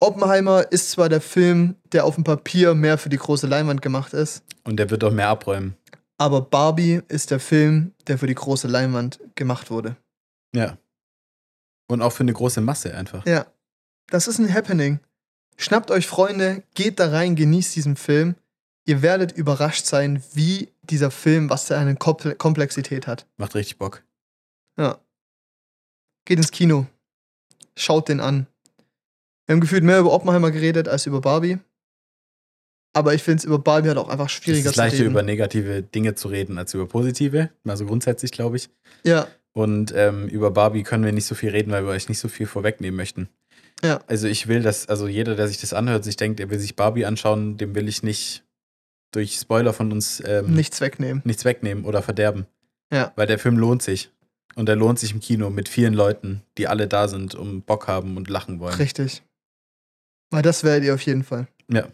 A: Oppenheimer ist zwar der Film, der auf dem Papier mehr für die große Leinwand gemacht ist,
B: Und der wird auch mehr abräumen.
A: aber Barbie ist der Film, der für die große Leinwand gemacht wurde.
B: Ja. Und auch für eine große Masse einfach.
A: Ja, das ist ein Happening. Schnappt euch Freunde, geht da rein, genießt diesen Film. Ihr werdet überrascht sein, wie dieser Film, was der eine Komple- Komplexität hat.
B: Macht richtig Bock.
A: Ja. Geht ins Kino. Schaut den an. Wir haben gefühlt mehr über Oppenheimer geredet als über Barbie. Aber ich finde es über Barbie halt auch einfach
B: Es
A: schwieriger
B: ist
A: zu
B: leichter,
A: reden.
B: über negative Dinge zu reden, als über positive. Also grundsätzlich, glaube ich.
A: ja,
B: Und ähm, über Barbie können wir nicht so viel reden, weil wir euch nicht so viel vorwegnehmen möchten.
A: Ja.
B: Also ich will, dass, also jeder, der sich das anhört, sich denkt, er will sich Barbie anschauen, dem will ich nicht durch Spoiler von uns ähm,
A: nichts wegnehmen.
B: nichts wegnehmen oder verderben.
A: Ja.
B: Weil der Film lohnt sich. Und er lohnt sich im Kino mit vielen Leuten, die alle da sind, um Bock haben und lachen wollen.
A: Richtig. Weil das werdet ihr auf jeden Fall.
B: Ja.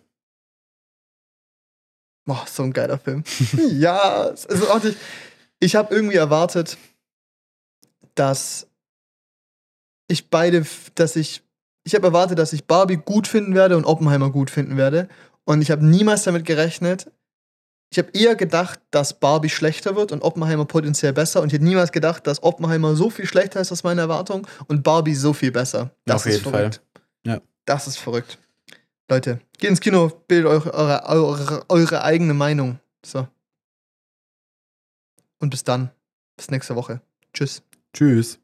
A: Boah, so ein geiler Film. *laughs* ja, es ist auch nicht. Ich habe irgendwie erwartet, dass ich beide, dass ich, ich habe erwartet, dass ich Barbie gut finden werde und Oppenheimer gut finden werde. Und ich habe niemals damit gerechnet. Ich habe eher gedacht, dass Barbie schlechter wird und Oppenheimer potenziell besser. Und ich hätte niemals gedacht, dass Oppenheimer so viel schlechter ist als meine Erwartung und Barbie so viel besser. Das
B: Auf
A: ist
B: jeden
A: verrückt.
B: Fall. Ja.
A: Das ist verrückt. Leute, geht ins Kino, bildet eure, eure, eure, eure eigene Meinung. So. Und bis dann. Bis nächste Woche. Tschüss.
B: Tschüss.